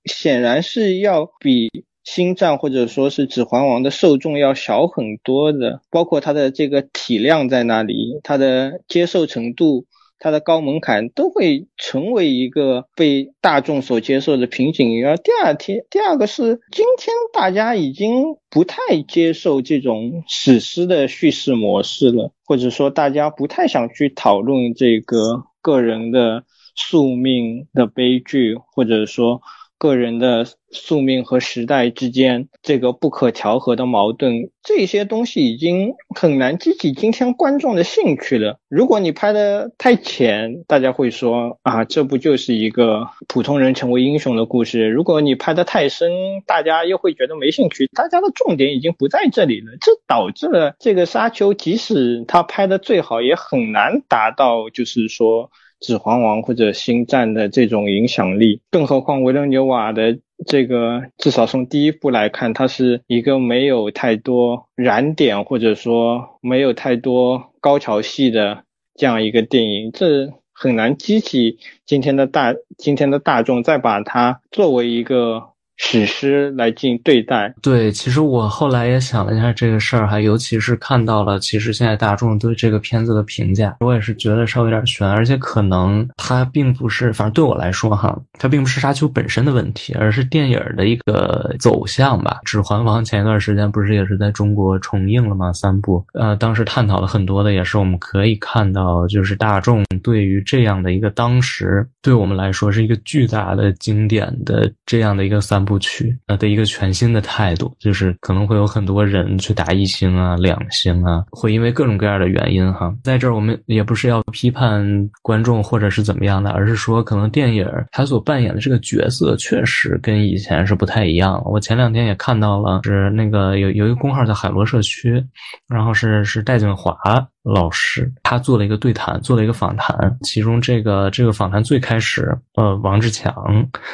显然是要比《星战》或者说是《指环王》的受众要小很多的，包括它的这个体量在那里，它的接受程度。它的高门槛都会成为一个被大众所接受的瓶颈。然后第二天，第二个是今天大家已经不太接受这种史诗的叙事模式了，或者说大家不太想去讨论这个个人的宿命的悲剧，或者说。个人的宿命和时代之间这个不可调和的矛盾，这些东西已经很难激起今天观众的兴趣了。如果你拍的太浅，大家会说啊，这不就是一个普通人成为英雄的故事？如果你拍的太深，大家又会觉得没兴趣。大家的重点已经不在这里了，这导致了这个沙丘，即使他拍的最好，也很难达到，就是说。指环王或者星战的这种影响力，更何况维伦纽瓦的这个，至少从第一部来看，它是一个没有太多燃点或者说没有太多高潮戏的这样一个电影，这很难激起今天的大今天的大众再把它作为一个。史诗来进行对待，
对，其实我后来也想了一下这个事儿，哈，尤其是看到了，其实现在大众对这个片子的评价，我也是觉得稍微有点悬，而且可能它并不是，反正对我来说，哈，它并不是沙丘本身的问题，而是电影的一个走向吧。指环王前一段时间不是也是在中国重映了吗？三部，呃，当时探讨了很多的，也是我们可以看到，就是大众对于这样的一个当时对我们来说是一个巨大的经典的这样的一个三。部曲呃的一个全新的态度，就是可能会有很多人去打一星啊、两星啊，会因为各种各样的原因哈。在这儿我们也不是要批判观众或者是怎么样的，而是说可能电影它所扮演的这个角色确实跟以前是不太一样。我前两天也看到了，是那个有有一个公号叫海螺社区，然后是是戴景华。老师他做了一个对谈，做了一个访谈，其中这个这个访谈最开始，呃，王志强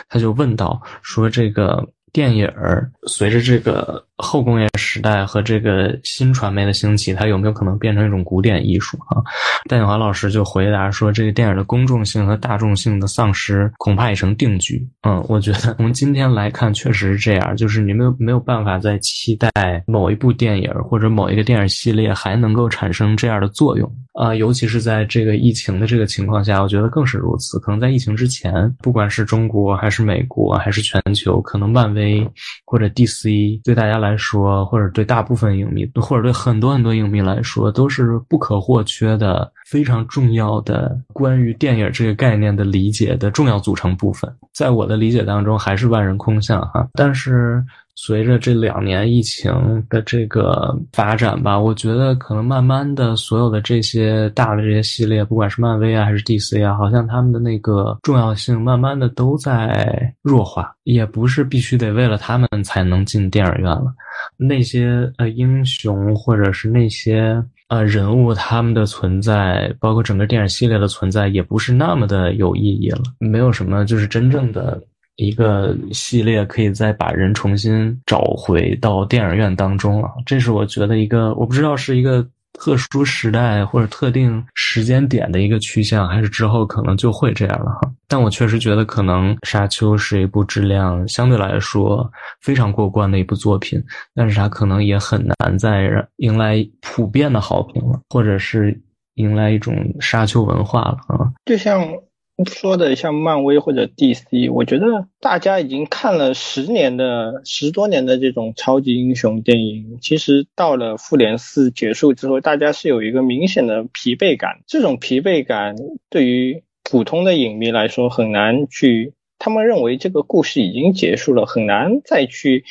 他就问到说这个。电影随着这个后工业时代和这个新传媒的兴起，它有没有可能变成一种古典艺术啊？戴锦华老师就回答说，这个电影的公众性和大众性的丧失恐怕已成定局。嗯，我觉得从今天来看，确实是这样，就是你没有没有办法再期待某一部电影或者某一个电影系列还能够产生这样的作用。啊，尤其是在这个疫情的这个情况下，我觉得更是如此。可能在疫情之前，不管是中国还是美国还是全球，可能漫威或者 DC 对大家来来说，或者对大部分影迷，或者对很多很多影迷来说，都是不可或缺的、非常重要的关于电影这个概念的理解的重要组成部分。在我的理解当中，还是万人空巷哈。但是。随着这两年疫情的这个发展吧，我觉得可能慢慢的，所有的这些大的这些系列，不管是漫威啊还是 DC 啊，好像他们的那个重要性慢慢的都在弱化，也不是必须得为了他们才能进电影院了。那些呃英雄或者是那些呃人物，他们的存在，包括整个电影系列的存在，也不是那么的有意义了，没有什么就是真正的。一个系列可以再把人重新找回到电影院当中了，这是我觉得一个我不知道是一个特殊时代或者特定时间点的一个趋向，还是之后可能就会这样了哈。但我确实觉得，可能《沙丘》是一部质量相对来说非常过关的一部作品，但是它可能也很难再迎来普遍的好评了，或者是迎来一种沙丘文化了啊。
就像。说的像漫威或者 DC，我觉得大家已经看了十年的十多年的这种超级英雄电影，其实到了复联四结束之后，大家是有一个明显的疲惫感。这种疲惫感对于普通的影迷来说很难去，他们认为这个故事已经结束了，很难再去。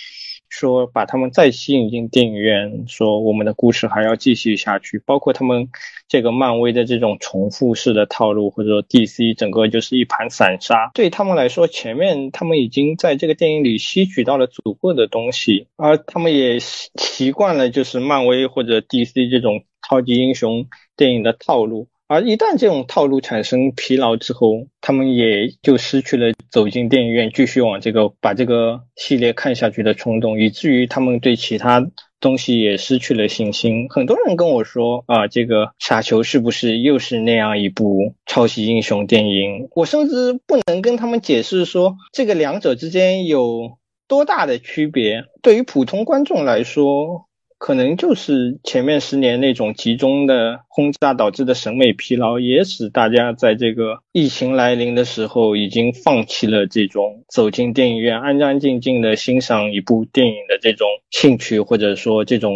说把他们再吸引进电影院，说我们的故事还要继续下去，包括他们这个漫威的这种重复式的套路，或者说 DC 整个就是一盘散沙，对他们来说，前面他们已经在这个电影里吸取到了足够的东西，而他们也习惯了就是漫威或者 DC 这种超级英雄电影的套路。而一旦这种套路产生疲劳之后，他们也就失去了走进电影院继续往这个把这个系列看下去的冲动，以至于他们对其他东西也失去了信心。很多人跟我说啊，这个傻球是不是又是那样一部超级英雄电影？我甚至不能跟他们解释说这个两者之间有多大的区别。对于普通观众来说。可能就是前面十年那种集中的轰炸导致的审美疲劳，也使大家在这个疫情来临的时候，已经放弃了这种走进电影院安安静静的欣赏一部电影的这种兴趣，或者说这种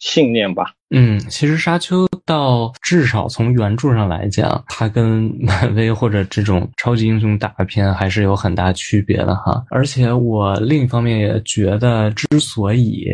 信念吧。
嗯，其实《沙丘》到至少从原著上来讲，它跟 漫威或者这种超级英雄大片还是有很大区别的哈。而且我另一方面也觉得，之所以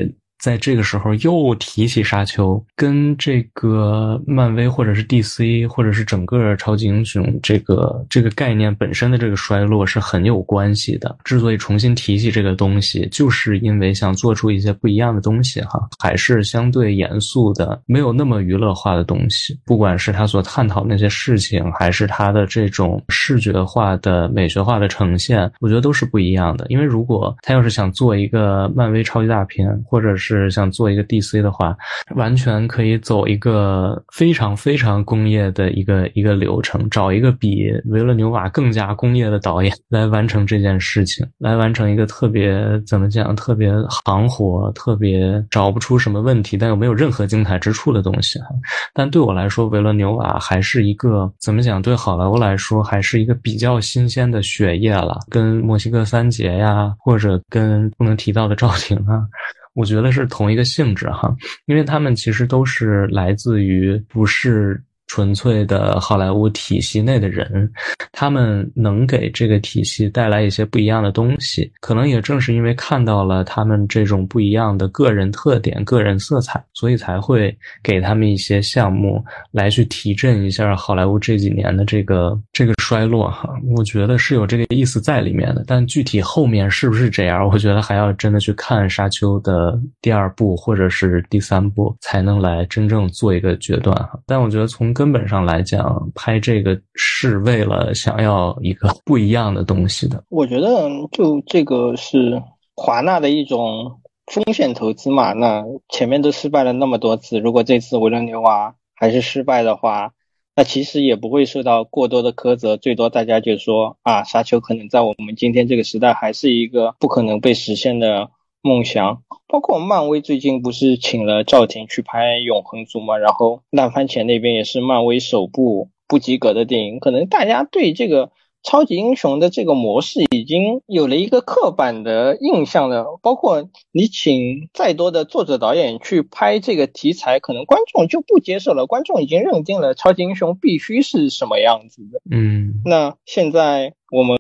在这个时候又提起沙丘，跟这个漫威或者是 DC 或者是整个超级英雄这个这个概念本身的这个衰落是很有关系的。之所以重新提起这个东西，就是因为想做出一些不一样的东西哈，还是相对严肃的，没有那么娱乐化的东西。不管是他所探讨那些事情，还是他的这种视觉化的美学化的呈现，我觉得都是不一样的。因为如果他要是想做一个漫威超级大片，或者是是想做一个 DC 的话，完全可以走一个非常非常工业的一个一个流程，找一个比维勒纽瓦更加工业的导演来完成这件事情，来完成一个特别怎么讲，特别行活、特别找不出什么问题，但又没有任何精彩之处的东西。但对我来说，维勒纽瓦还是一个怎么讲？对好莱坞来说，还是一个比较新鲜的血液了，跟墨西哥三杰呀，或者跟不能提到的赵婷啊。我觉得是同一个性质哈，因为他们其实都是来自于不是。纯粹的好莱坞体系内的人，他们能给这个体系带来一些不一样的东西。可能也正是因为看到了他们这种不一样的个人特点、个人色彩，所以才会给他们一些项目来去提振一下好莱坞这几年的这个这个衰落。哈，我觉得是有这个意思在里面的。但具体后面是不是这样，我觉得还要真的去看《沙丘》的第二部或者是第三部，才能来真正做一个决断。哈，但我觉得从根本上来讲，拍这个是为了想要一个不一样的东西的。
我觉得，就这个是华纳的一种风险投资嘛。那前面都失败了那么多次，如果这次维伦纽瓦还是失败的话，那其实也不会受到过多的苛责。最多大家就说啊，沙丘可能在我们今天这个时代还是一个不可能被实现的。梦想，包括漫威最近不是请了赵婷去拍《永恒族》嘛？然后烂番茄那边也是漫威首部不及格的电影，可能大家对这个超级英雄的这个模式已经有了一个刻板的印象了。包括你请再多的作者导演去拍这个题材，可能观众就不接受了。观众已经认定了超级英雄必须是什么样子的。
嗯，
那现在我们。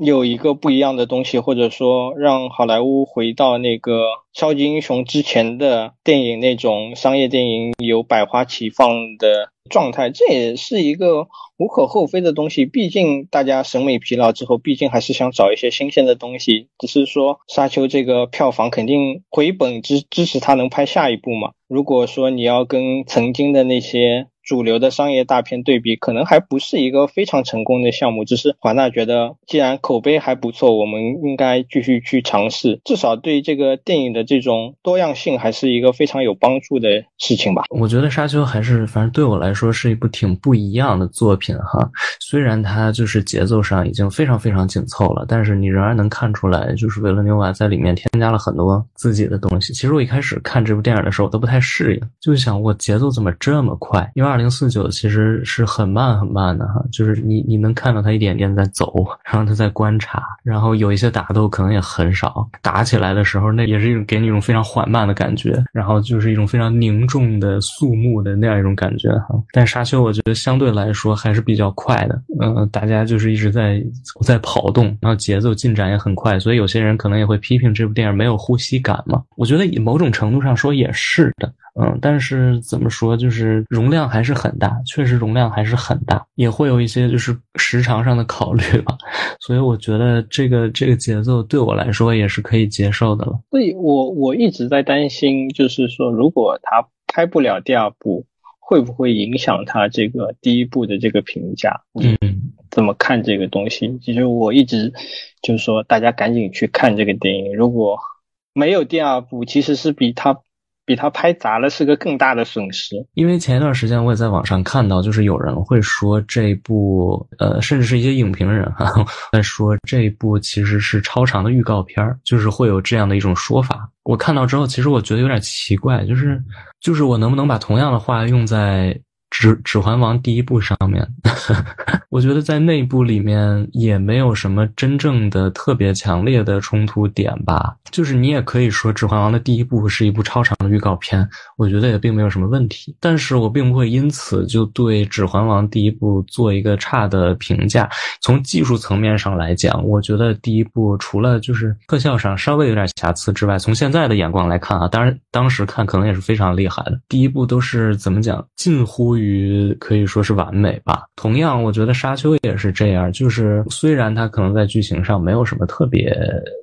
有一个不一样的东西，或者说让好莱坞回到那个超级英雄之前的电影那种商业电影有百花齐放的状态，这也是一个无可厚非的东西。毕竟大家审美疲劳之后，毕竟还是想找一些新鲜的东西。只是说沙丘这个票房肯定回本支支持他能拍下一部嘛。如果说你要跟曾经的那些。主流的商业大片对比，可能还不是一个非常成功的项目。只是华纳觉得，既然口碑还不错，我们应该继续去尝试，至少对这个电影的这种多样性还是一个非常有帮助的事情吧。
我觉得《沙丘》还是，反正对我来说是一部挺不一样的作品哈。虽然它就是节奏上已经非常非常紧凑了，但是你仍然能看出来，就是维伦纽瓦在里面添加了很多自己的东西。其实我一开始看这部电影的时候，我都不太适应，就想我节奏怎么这么快？因为。二零四九其实是很慢很慢的哈，就是你你能看到他一点点在走，然后他在观察，然后有一些打斗可能也很少，打起来的时候那也是一种给你一种非常缓慢的感觉，然后就是一种非常凝重的肃穆的那样一种感觉哈。但沙丘我觉得相对来说还是比较快的，嗯，大家就是一直在在跑动，然后节奏进展也很快，所以有些人可能也会批评这部电影没有呼吸感嘛。我觉得以某种程度上说也是的。嗯，但是怎么说，就是容量还是很大，确实容量还是很大，也会有一些就是时长上的考虑吧，所以我觉得这个这个节奏对我来说也是可以接受的了。
所以我我一直在担心，就是说如果他拍不了第二部，会不会影响他这个第一部的这个评价？
嗯，
怎么看这个东西？其实我一直就是说，大家赶紧去看这个电影，如果没有第二部，其实是比他。比他拍砸了是个更大的损失，
因为前一段时间我也在网上看到，就是有人会说这部，呃，甚至是一些影评人哈，在说这部其实是超长的预告片儿就是会有这样的一种说法。我看到之后，其实我觉得有点奇怪，就是就是我能不能把同样的话用在？指指环王第一部上面，我觉得在内部里面也没有什么真正的特别强烈的冲突点吧。就是你也可以说指环王的第一部是一部超长的预告片，我觉得也并没有什么问题。但是我并不会因此就对指环王第一部做一个差的评价。从技术层面上来讲，我觉得第一部除了就是特效上稍微有点瑕疵之外，从现在的眼光来看啊，当然当时看可能也是非常厉害的。第一部都是怎么讲，近乎于。可以说是完美吧。同样，我觉得《沙丘》也是这样，就是虽然它可能在剧情上没有什么特别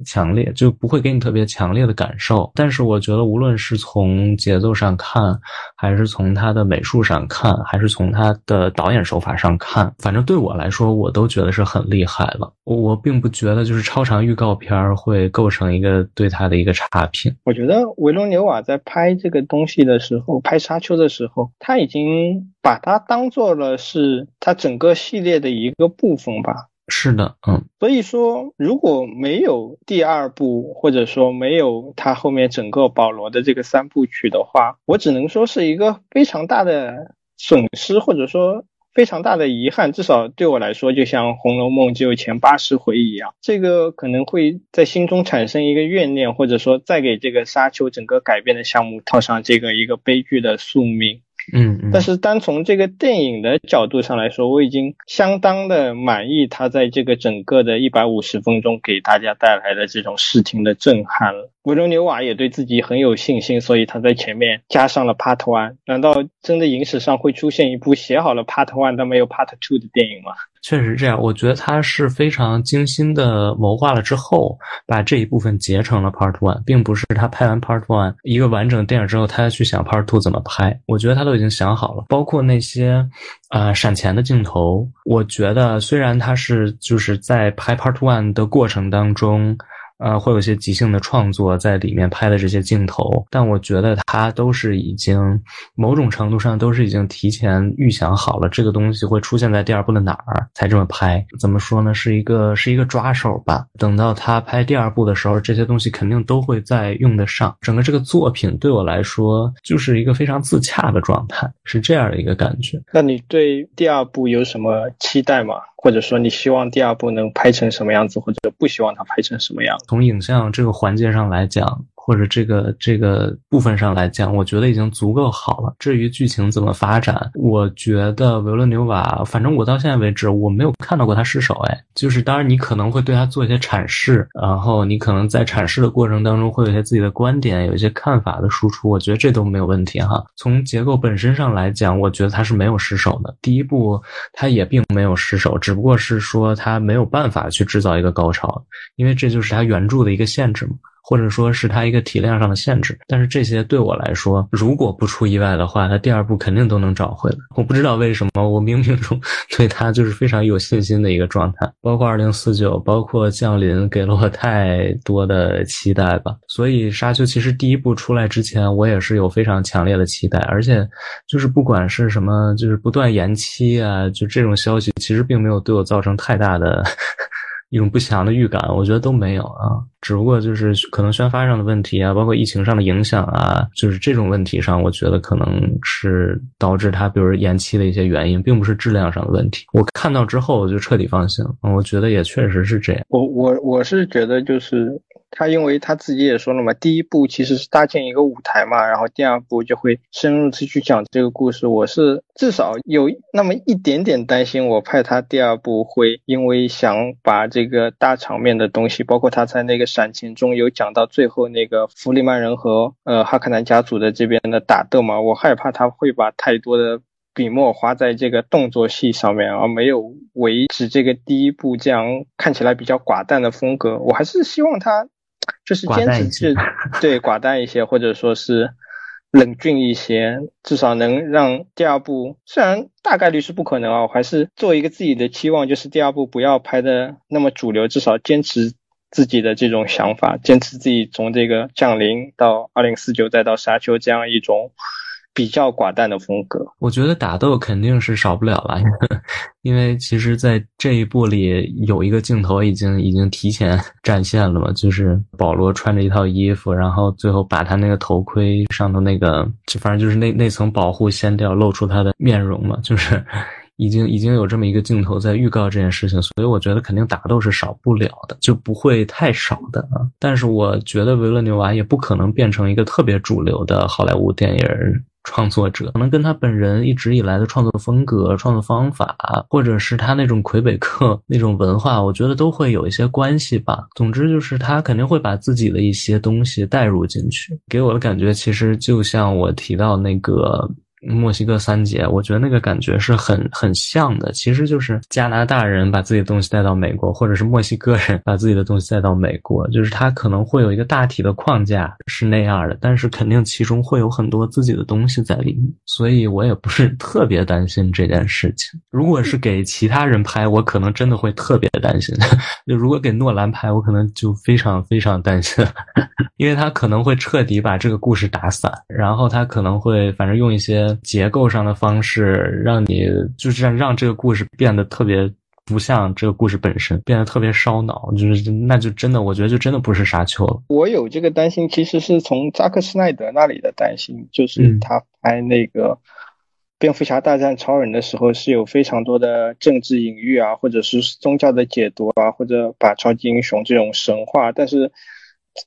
强烈，就不会给你特别强烈的感受，但是我觉得无论是从节奏上看，还是从它的美术上看，还是从它的导演手法上看，反正对我来说，我都觉得是很厉害了。我并不觉得就是超长预告片会构成一个对它的一个差评。
我觉得维罗纽瓦在拍这个东西的时候，拍《沙丘》的时候，他已经。把它当做了是它整个系列的一个部分吧。
是的，嗯。
所以说，如果没有第二部，或者说没有他后面整个保罗的这个三部曲的话，我只能说是一个非常大的损失，或者说非常大的遗憾。至少对我来说，就像《红楼梦》只有前八十回一样，这个可能会在心中产生一个怨念，或者说再给这个沙丘整个改编的项目套上这个一个悲剧的宿命。
嗯，
但是单从这个电影的角度上来说，我已经相当的满意他在这个整个的一百五十分钟给大家带来的这种视听的震撼了。维罗纽瓦也对自己很有信心，所以他在前面加上了 Part One。难道真的影史上会出现一部写好了 Part One 但没有 Part Two 的电影吗？
确实是这样，我觉得他是非常精心的谋划了之后，把这一部分结成了 Part One，并不是他拍完 Part One 一个完整电影之后，他要去想 Part Two 怎么拍。我觉得他都已经想好了，包括那些啊闪钱的镜头。我觉得虽然他是就是在拍 Part One 的过程当中。呃，会有一些即兴的创作在里面拍的这些镜头，但我觉得他都是已经某种程度上都是已经提前预想好了这个东西会出现在第二部的哪儿，才这么拍。怎么说呢？是一个是一个抓手吧。等到他拍第二部的时候，这些东西肯定都会再用得上。整个这个作品对我来说就是一个非常自洽的状态，是这样的一个感觉。
那你对第二部有什么期待吗？或者说你希望第二部能拍成什么样子，或者不希望它拍成什么样？
从影像这个环节上来讲。或者这个这个部分上来讲，我觉得已经足够好了。至于剧情怎么发展，我觉得维伦纽瓦，反正我到现在为止我没有看到过他失手。哎，就是当然你可能会对他做一些阐释，然后你可能在阐释的过程当中会有一些自己的观点，有一些看法的输出，我觉得这都没有问题哈。从结构本身上来讲，我觉得他是没有失手的。第一部他也并没有失手，只不过是说他没有办法去制造一个高潮，因为这就是他原著的一个限制嘛。或者说是它一个体量上的限制，但是这些对我来说，如果不出意外的话，它第二部肯定都能找回来。我不知道为什么，我冥冥中 对它就是非常有信心的一个状态。包括二零四九，包括降临，给了我太多的期待吧。所以沙丘其实第一部出来之前，我也是有非常强烈的期待，而且就是不管是什么，就是不断延期啊，就这种消息，其实并没有对我造成太大的。一种不祥的预感，我觉得都没有啊，只不过就是可能宣发上的问题啊，包括疫情上的影响啊，就是这种问题上，我觉得可能是导致它比如延期的一些原因，并不是质量上的问题。我看到之后我就彻底放心了，我觉得也确实是这样。
我我我是觉得就是。他因为他自己也说了嘛，第一部其实是搭建一个舞台嘛，然后第二部就会深入的去讲这个故事。我是至少有那么一点点担心，我怕他第二部会因为想把这个大场面的东西，包括他在那个闪情中有讲到最后那个弗里曼人和呃哈克南家族的这边的打斗嘛，我害怕他会把太多的笔墨花在这个动作戏上面，而没有维持这个第一部这样看起来比较寡淡的风格。我还是希望他。就是坚持是对寡淡一些，或者说是冷峻一些，至少能让第二部虽然大概率是不可能啊，我还是做一个自己的期望，就是第二部不要拍的那么主流，至少坚持自己的这种想法，坚持自己从这个降临到二零四九再到沙丘这样一种。比较寡淡的风格，
我觉得打斗肯定是少不了了，因为其实，在这一部里有一个镜头已经已经提前展现了嘛，就是保罗穿着一套衣服，然后最后把他那个头盔上头那个，就反正就是那那层保护掀掉，露出他的面容嘛，就是已经已经有这么一个镜头在预告这件事情，所以我觉得肯定打斗是少不了的，就不会太少的啊。但是我觉得维勒纽瓦也不可能变成一个特别主流的好莱坞电影。创作者可能跟他本人一直以来的创作风格、创作方法，或者是他那种魁北克那种文化，我觉得都会有一些关系吧。总之就是他肯定会把自己的一些东西带入进去。给我的感觉其实就像我提到那个。墨西哥三杰，我觉得那个感觉是很很像的，其实就是加拿大人把自己的东西带到美国，或者是墨西哥人把自己的东西带到美国，就是他可能会有一个大体的框架是那样的，但是肯定其中会有很多自己的东西在里面，所以我也不是特别担心这件事情。如果是给其他人拍，我可能真的会特别担心；就 如果给诺兰拍，我可能就非常非常担心，因为他可能会彻底把这个故事打散，然后他可能会反正用一些。结构上的方式，让你就是让让这个故事变得特别不像这个故事本身，变得特别烧脑，就是那就真的，我觉得就真的不是沙丘了。
我有这个担心，其实是从扎克施奈德那里的担心，就是他拍那个蝙蝠侠大战超人的时候，是有非常多的政治隐喻啊，或者是宗教的解读啊，或者把超级英雄这种神话，但是。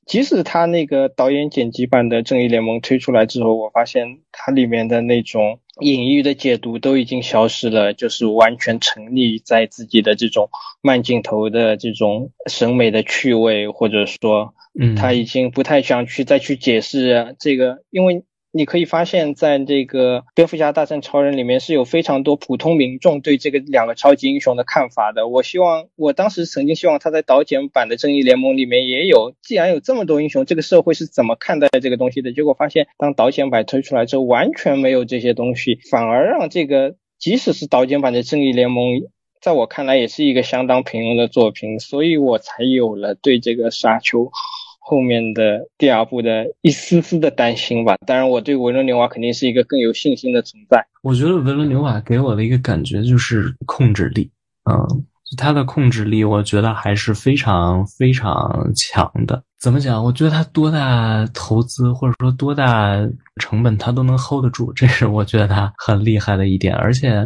即使他那个导演剪辑版的《正义联盟》推出来之后，我发现它里面的那种隐喻的解读都已经消失了，就是完全沉溺在自己的这种慢镜头的这种审美的趣味，或者说，嗯，他已经不太想去再去解释这个，因为。你可以发现，在这个《蝙蝠侠大战超人》里面是有非常多普通民众对这个两个超级英雄的看法的。我希望，我当时曾经希望他在导剪版的《正义联盟》里面也有。既然有这么多英雄，这个社会是怎么看待这个东西的？结果发现，当导剪版推出来之后，完全没有这些东西，反而让这个即使是导剪版的《正义联盟》，在我看来也是一个相当平庸的作品。所以我才有了对这个沙丘。后面的第二部的一丝丝的担心吧，当然我对维伦纽瓦肯定是一个更有信心的存在。
我觉得维伦纽瓦给我的一个感觉就是控制力，嗯，他的控制力我觉得还是非常非常强的。怎么讲？我觉得他多大投资或者说多大成本他都能 hold 得住，这是我觉得他很厉害的一点。而且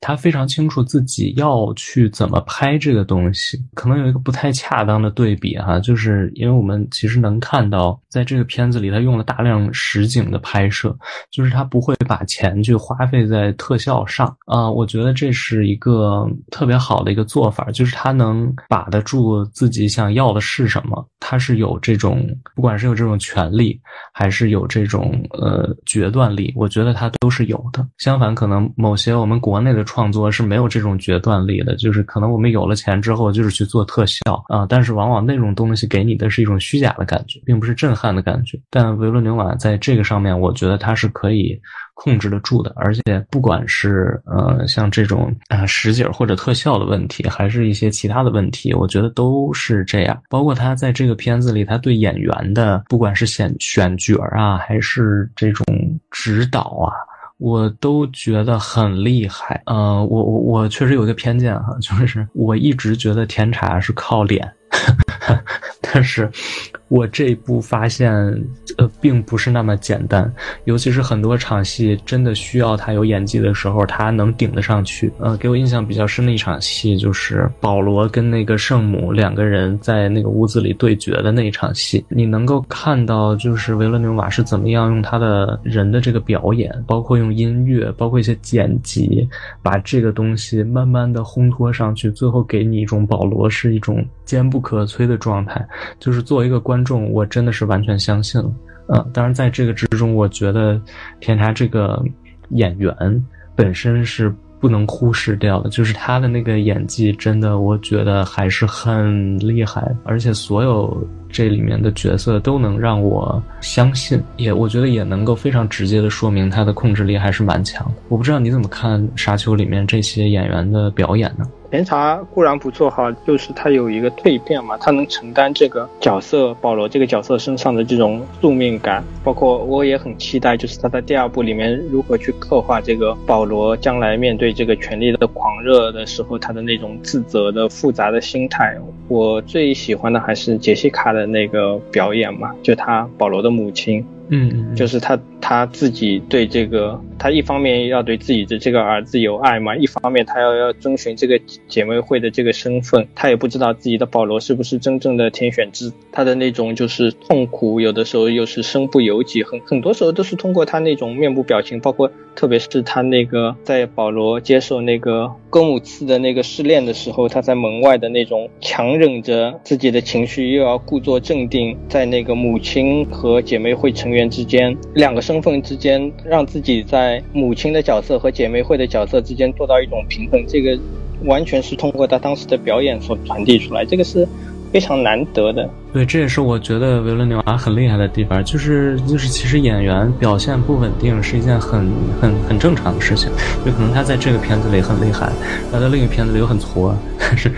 他非常清楚自己要去怎么拍这个东西。可能有一个不太恰当的对比哈，就是因为我们其实能看到，在这个片子里，他用了大量实景的拍摄，就是他不会把钱去花费在特效上啊。我觉得这是一个特别好的一个做法，就是他能把得住自己想要的是什么，他是有这种，不管是有这种权利，还是有这种呃决断力，我觉得他都是有的。相反，可能某些我们国内的创作是没有这种决断力的，就是可能我们有了钱之后，就是去做特效啊，但是往往那种东西给你的是一种虚假的感觉，并不是震撼的感觉。但维伦纽瓦在这个上面，我觉得他是可以控制得住的，而且不管是呃像这种啊实景或者特效的问题，还是一些其他的问题，我觉得都是这样。包括他在这个片子里，他对演员的不管是选选角啊，还是这种指导啊。我都觉得很厉害，呃，我我我确实有一个偏见哈，就是我一直觉得甜茶是靠脸。但是，我这一步发现，呃，并不是那么简单。尤其是很多场戏真的需要他有演技的时候，他能顶得上去。呃，给我印象比较深的一场戏，就是保罗跟那个圣母两个人在那个屋子里对决的那一场戏。你能够看到，就是维伦纽瓦是怎么样用他的人的这个表演，包括用音乐，包括一些剪辑，把这个东西慢慢的烘托上去，最后给你一种保罗是一种坚不可摧的状态。就是作为一个观观众，我真的是完全相信了。嗯，当然在这个之中，我觉得田茶这个演员本身是不能忽视掉的，就是他的那个演技，真的我觉得还是很厉害，而且所有这里面的角色都能让我相信，也我觉得也能够非常直接的说明他的控制力还是蛮强的。我不知道你怎么看《沙丘》里面这些演员的表演呢？
甜茶固然不错哈，就是他有一个蜕变嘛，他能承担这个角色保罗这个角色身上的这种宿命感，包括我也很期待，就是他在第二部里面如何去刻画这个保罗将来面对这个权力的狂热的时候，他的那种自责的复杂的心态。我最喜欢的还是杰西卡的那个表演嘛，就他保罗的母亲。
嗯，
就是他他自己对这个，他一方面要对自己的这个儿子有爱嘛，一方面他要要遵循这个姐妹会的这个身份，他也不知道自己的保罗是不是真正的天选之，他的那种就是痛苦，有的时候又是身不由己，很很多时候都是通过他那种面部表情，包括特别是他那个在保罗接受那个戈姆茨的那个试炼的时候，他在门外的那种强忍着自己的情绪，又要故作镇定，在那个母亲和姐妹会成员。之间两个身份之间，让自己在母亲的角色和姐妹会的角色之间做到一种平衡，这个完全是通过他当时的表演所传递出来，这个是非常难得的。
对，这也是我觉得维伦纽瓦很厉害的地方，就是就是其实演员表现不稳定是一件很很很正常的事情，就可能他在这个片子里很厉害，他在另一个片子里又很挫，但 是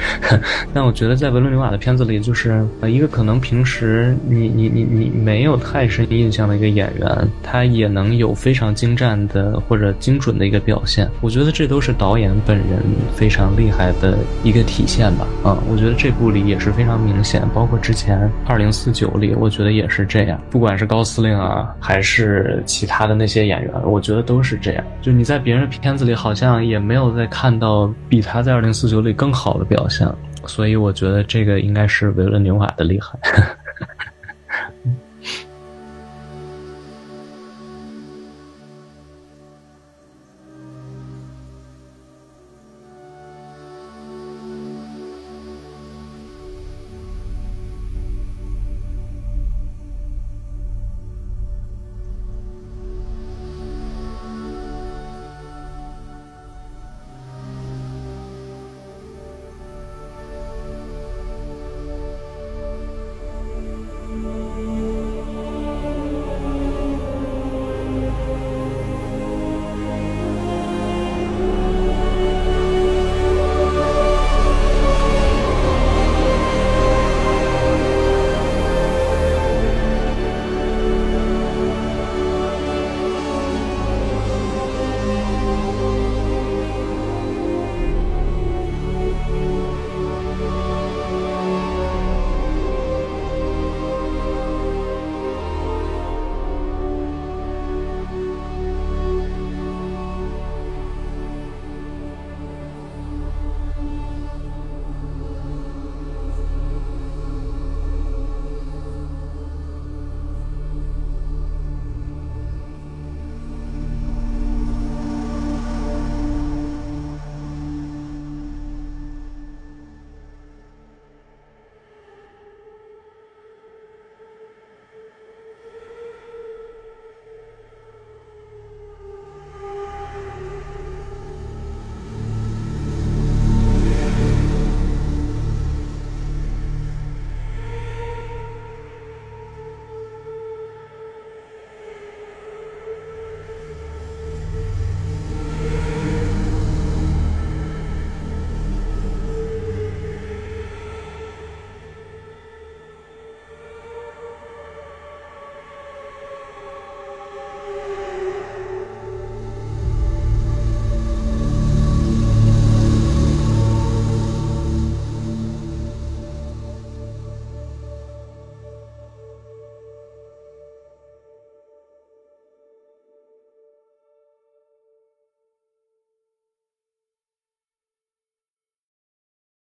但我觉得在维伦纽瓦的片子里，就是一个可能平时你你你你没有太深印象的一个演员，他也能有非常精湛的或者精准的一个表现，我觉得这都是导演本人非常厉害的一个体现吧。啊，我觉得这部里也是非常明显，包括之前。二零四九里，我觉得也是这样。不管是高司令啊，还是其他的那些演员，我觉得都是这样。就你在别人片子里，好像也没有再看到比他在二零四九里更好的表现。所以我觉得这个应该是维伦纽瓦的厉害。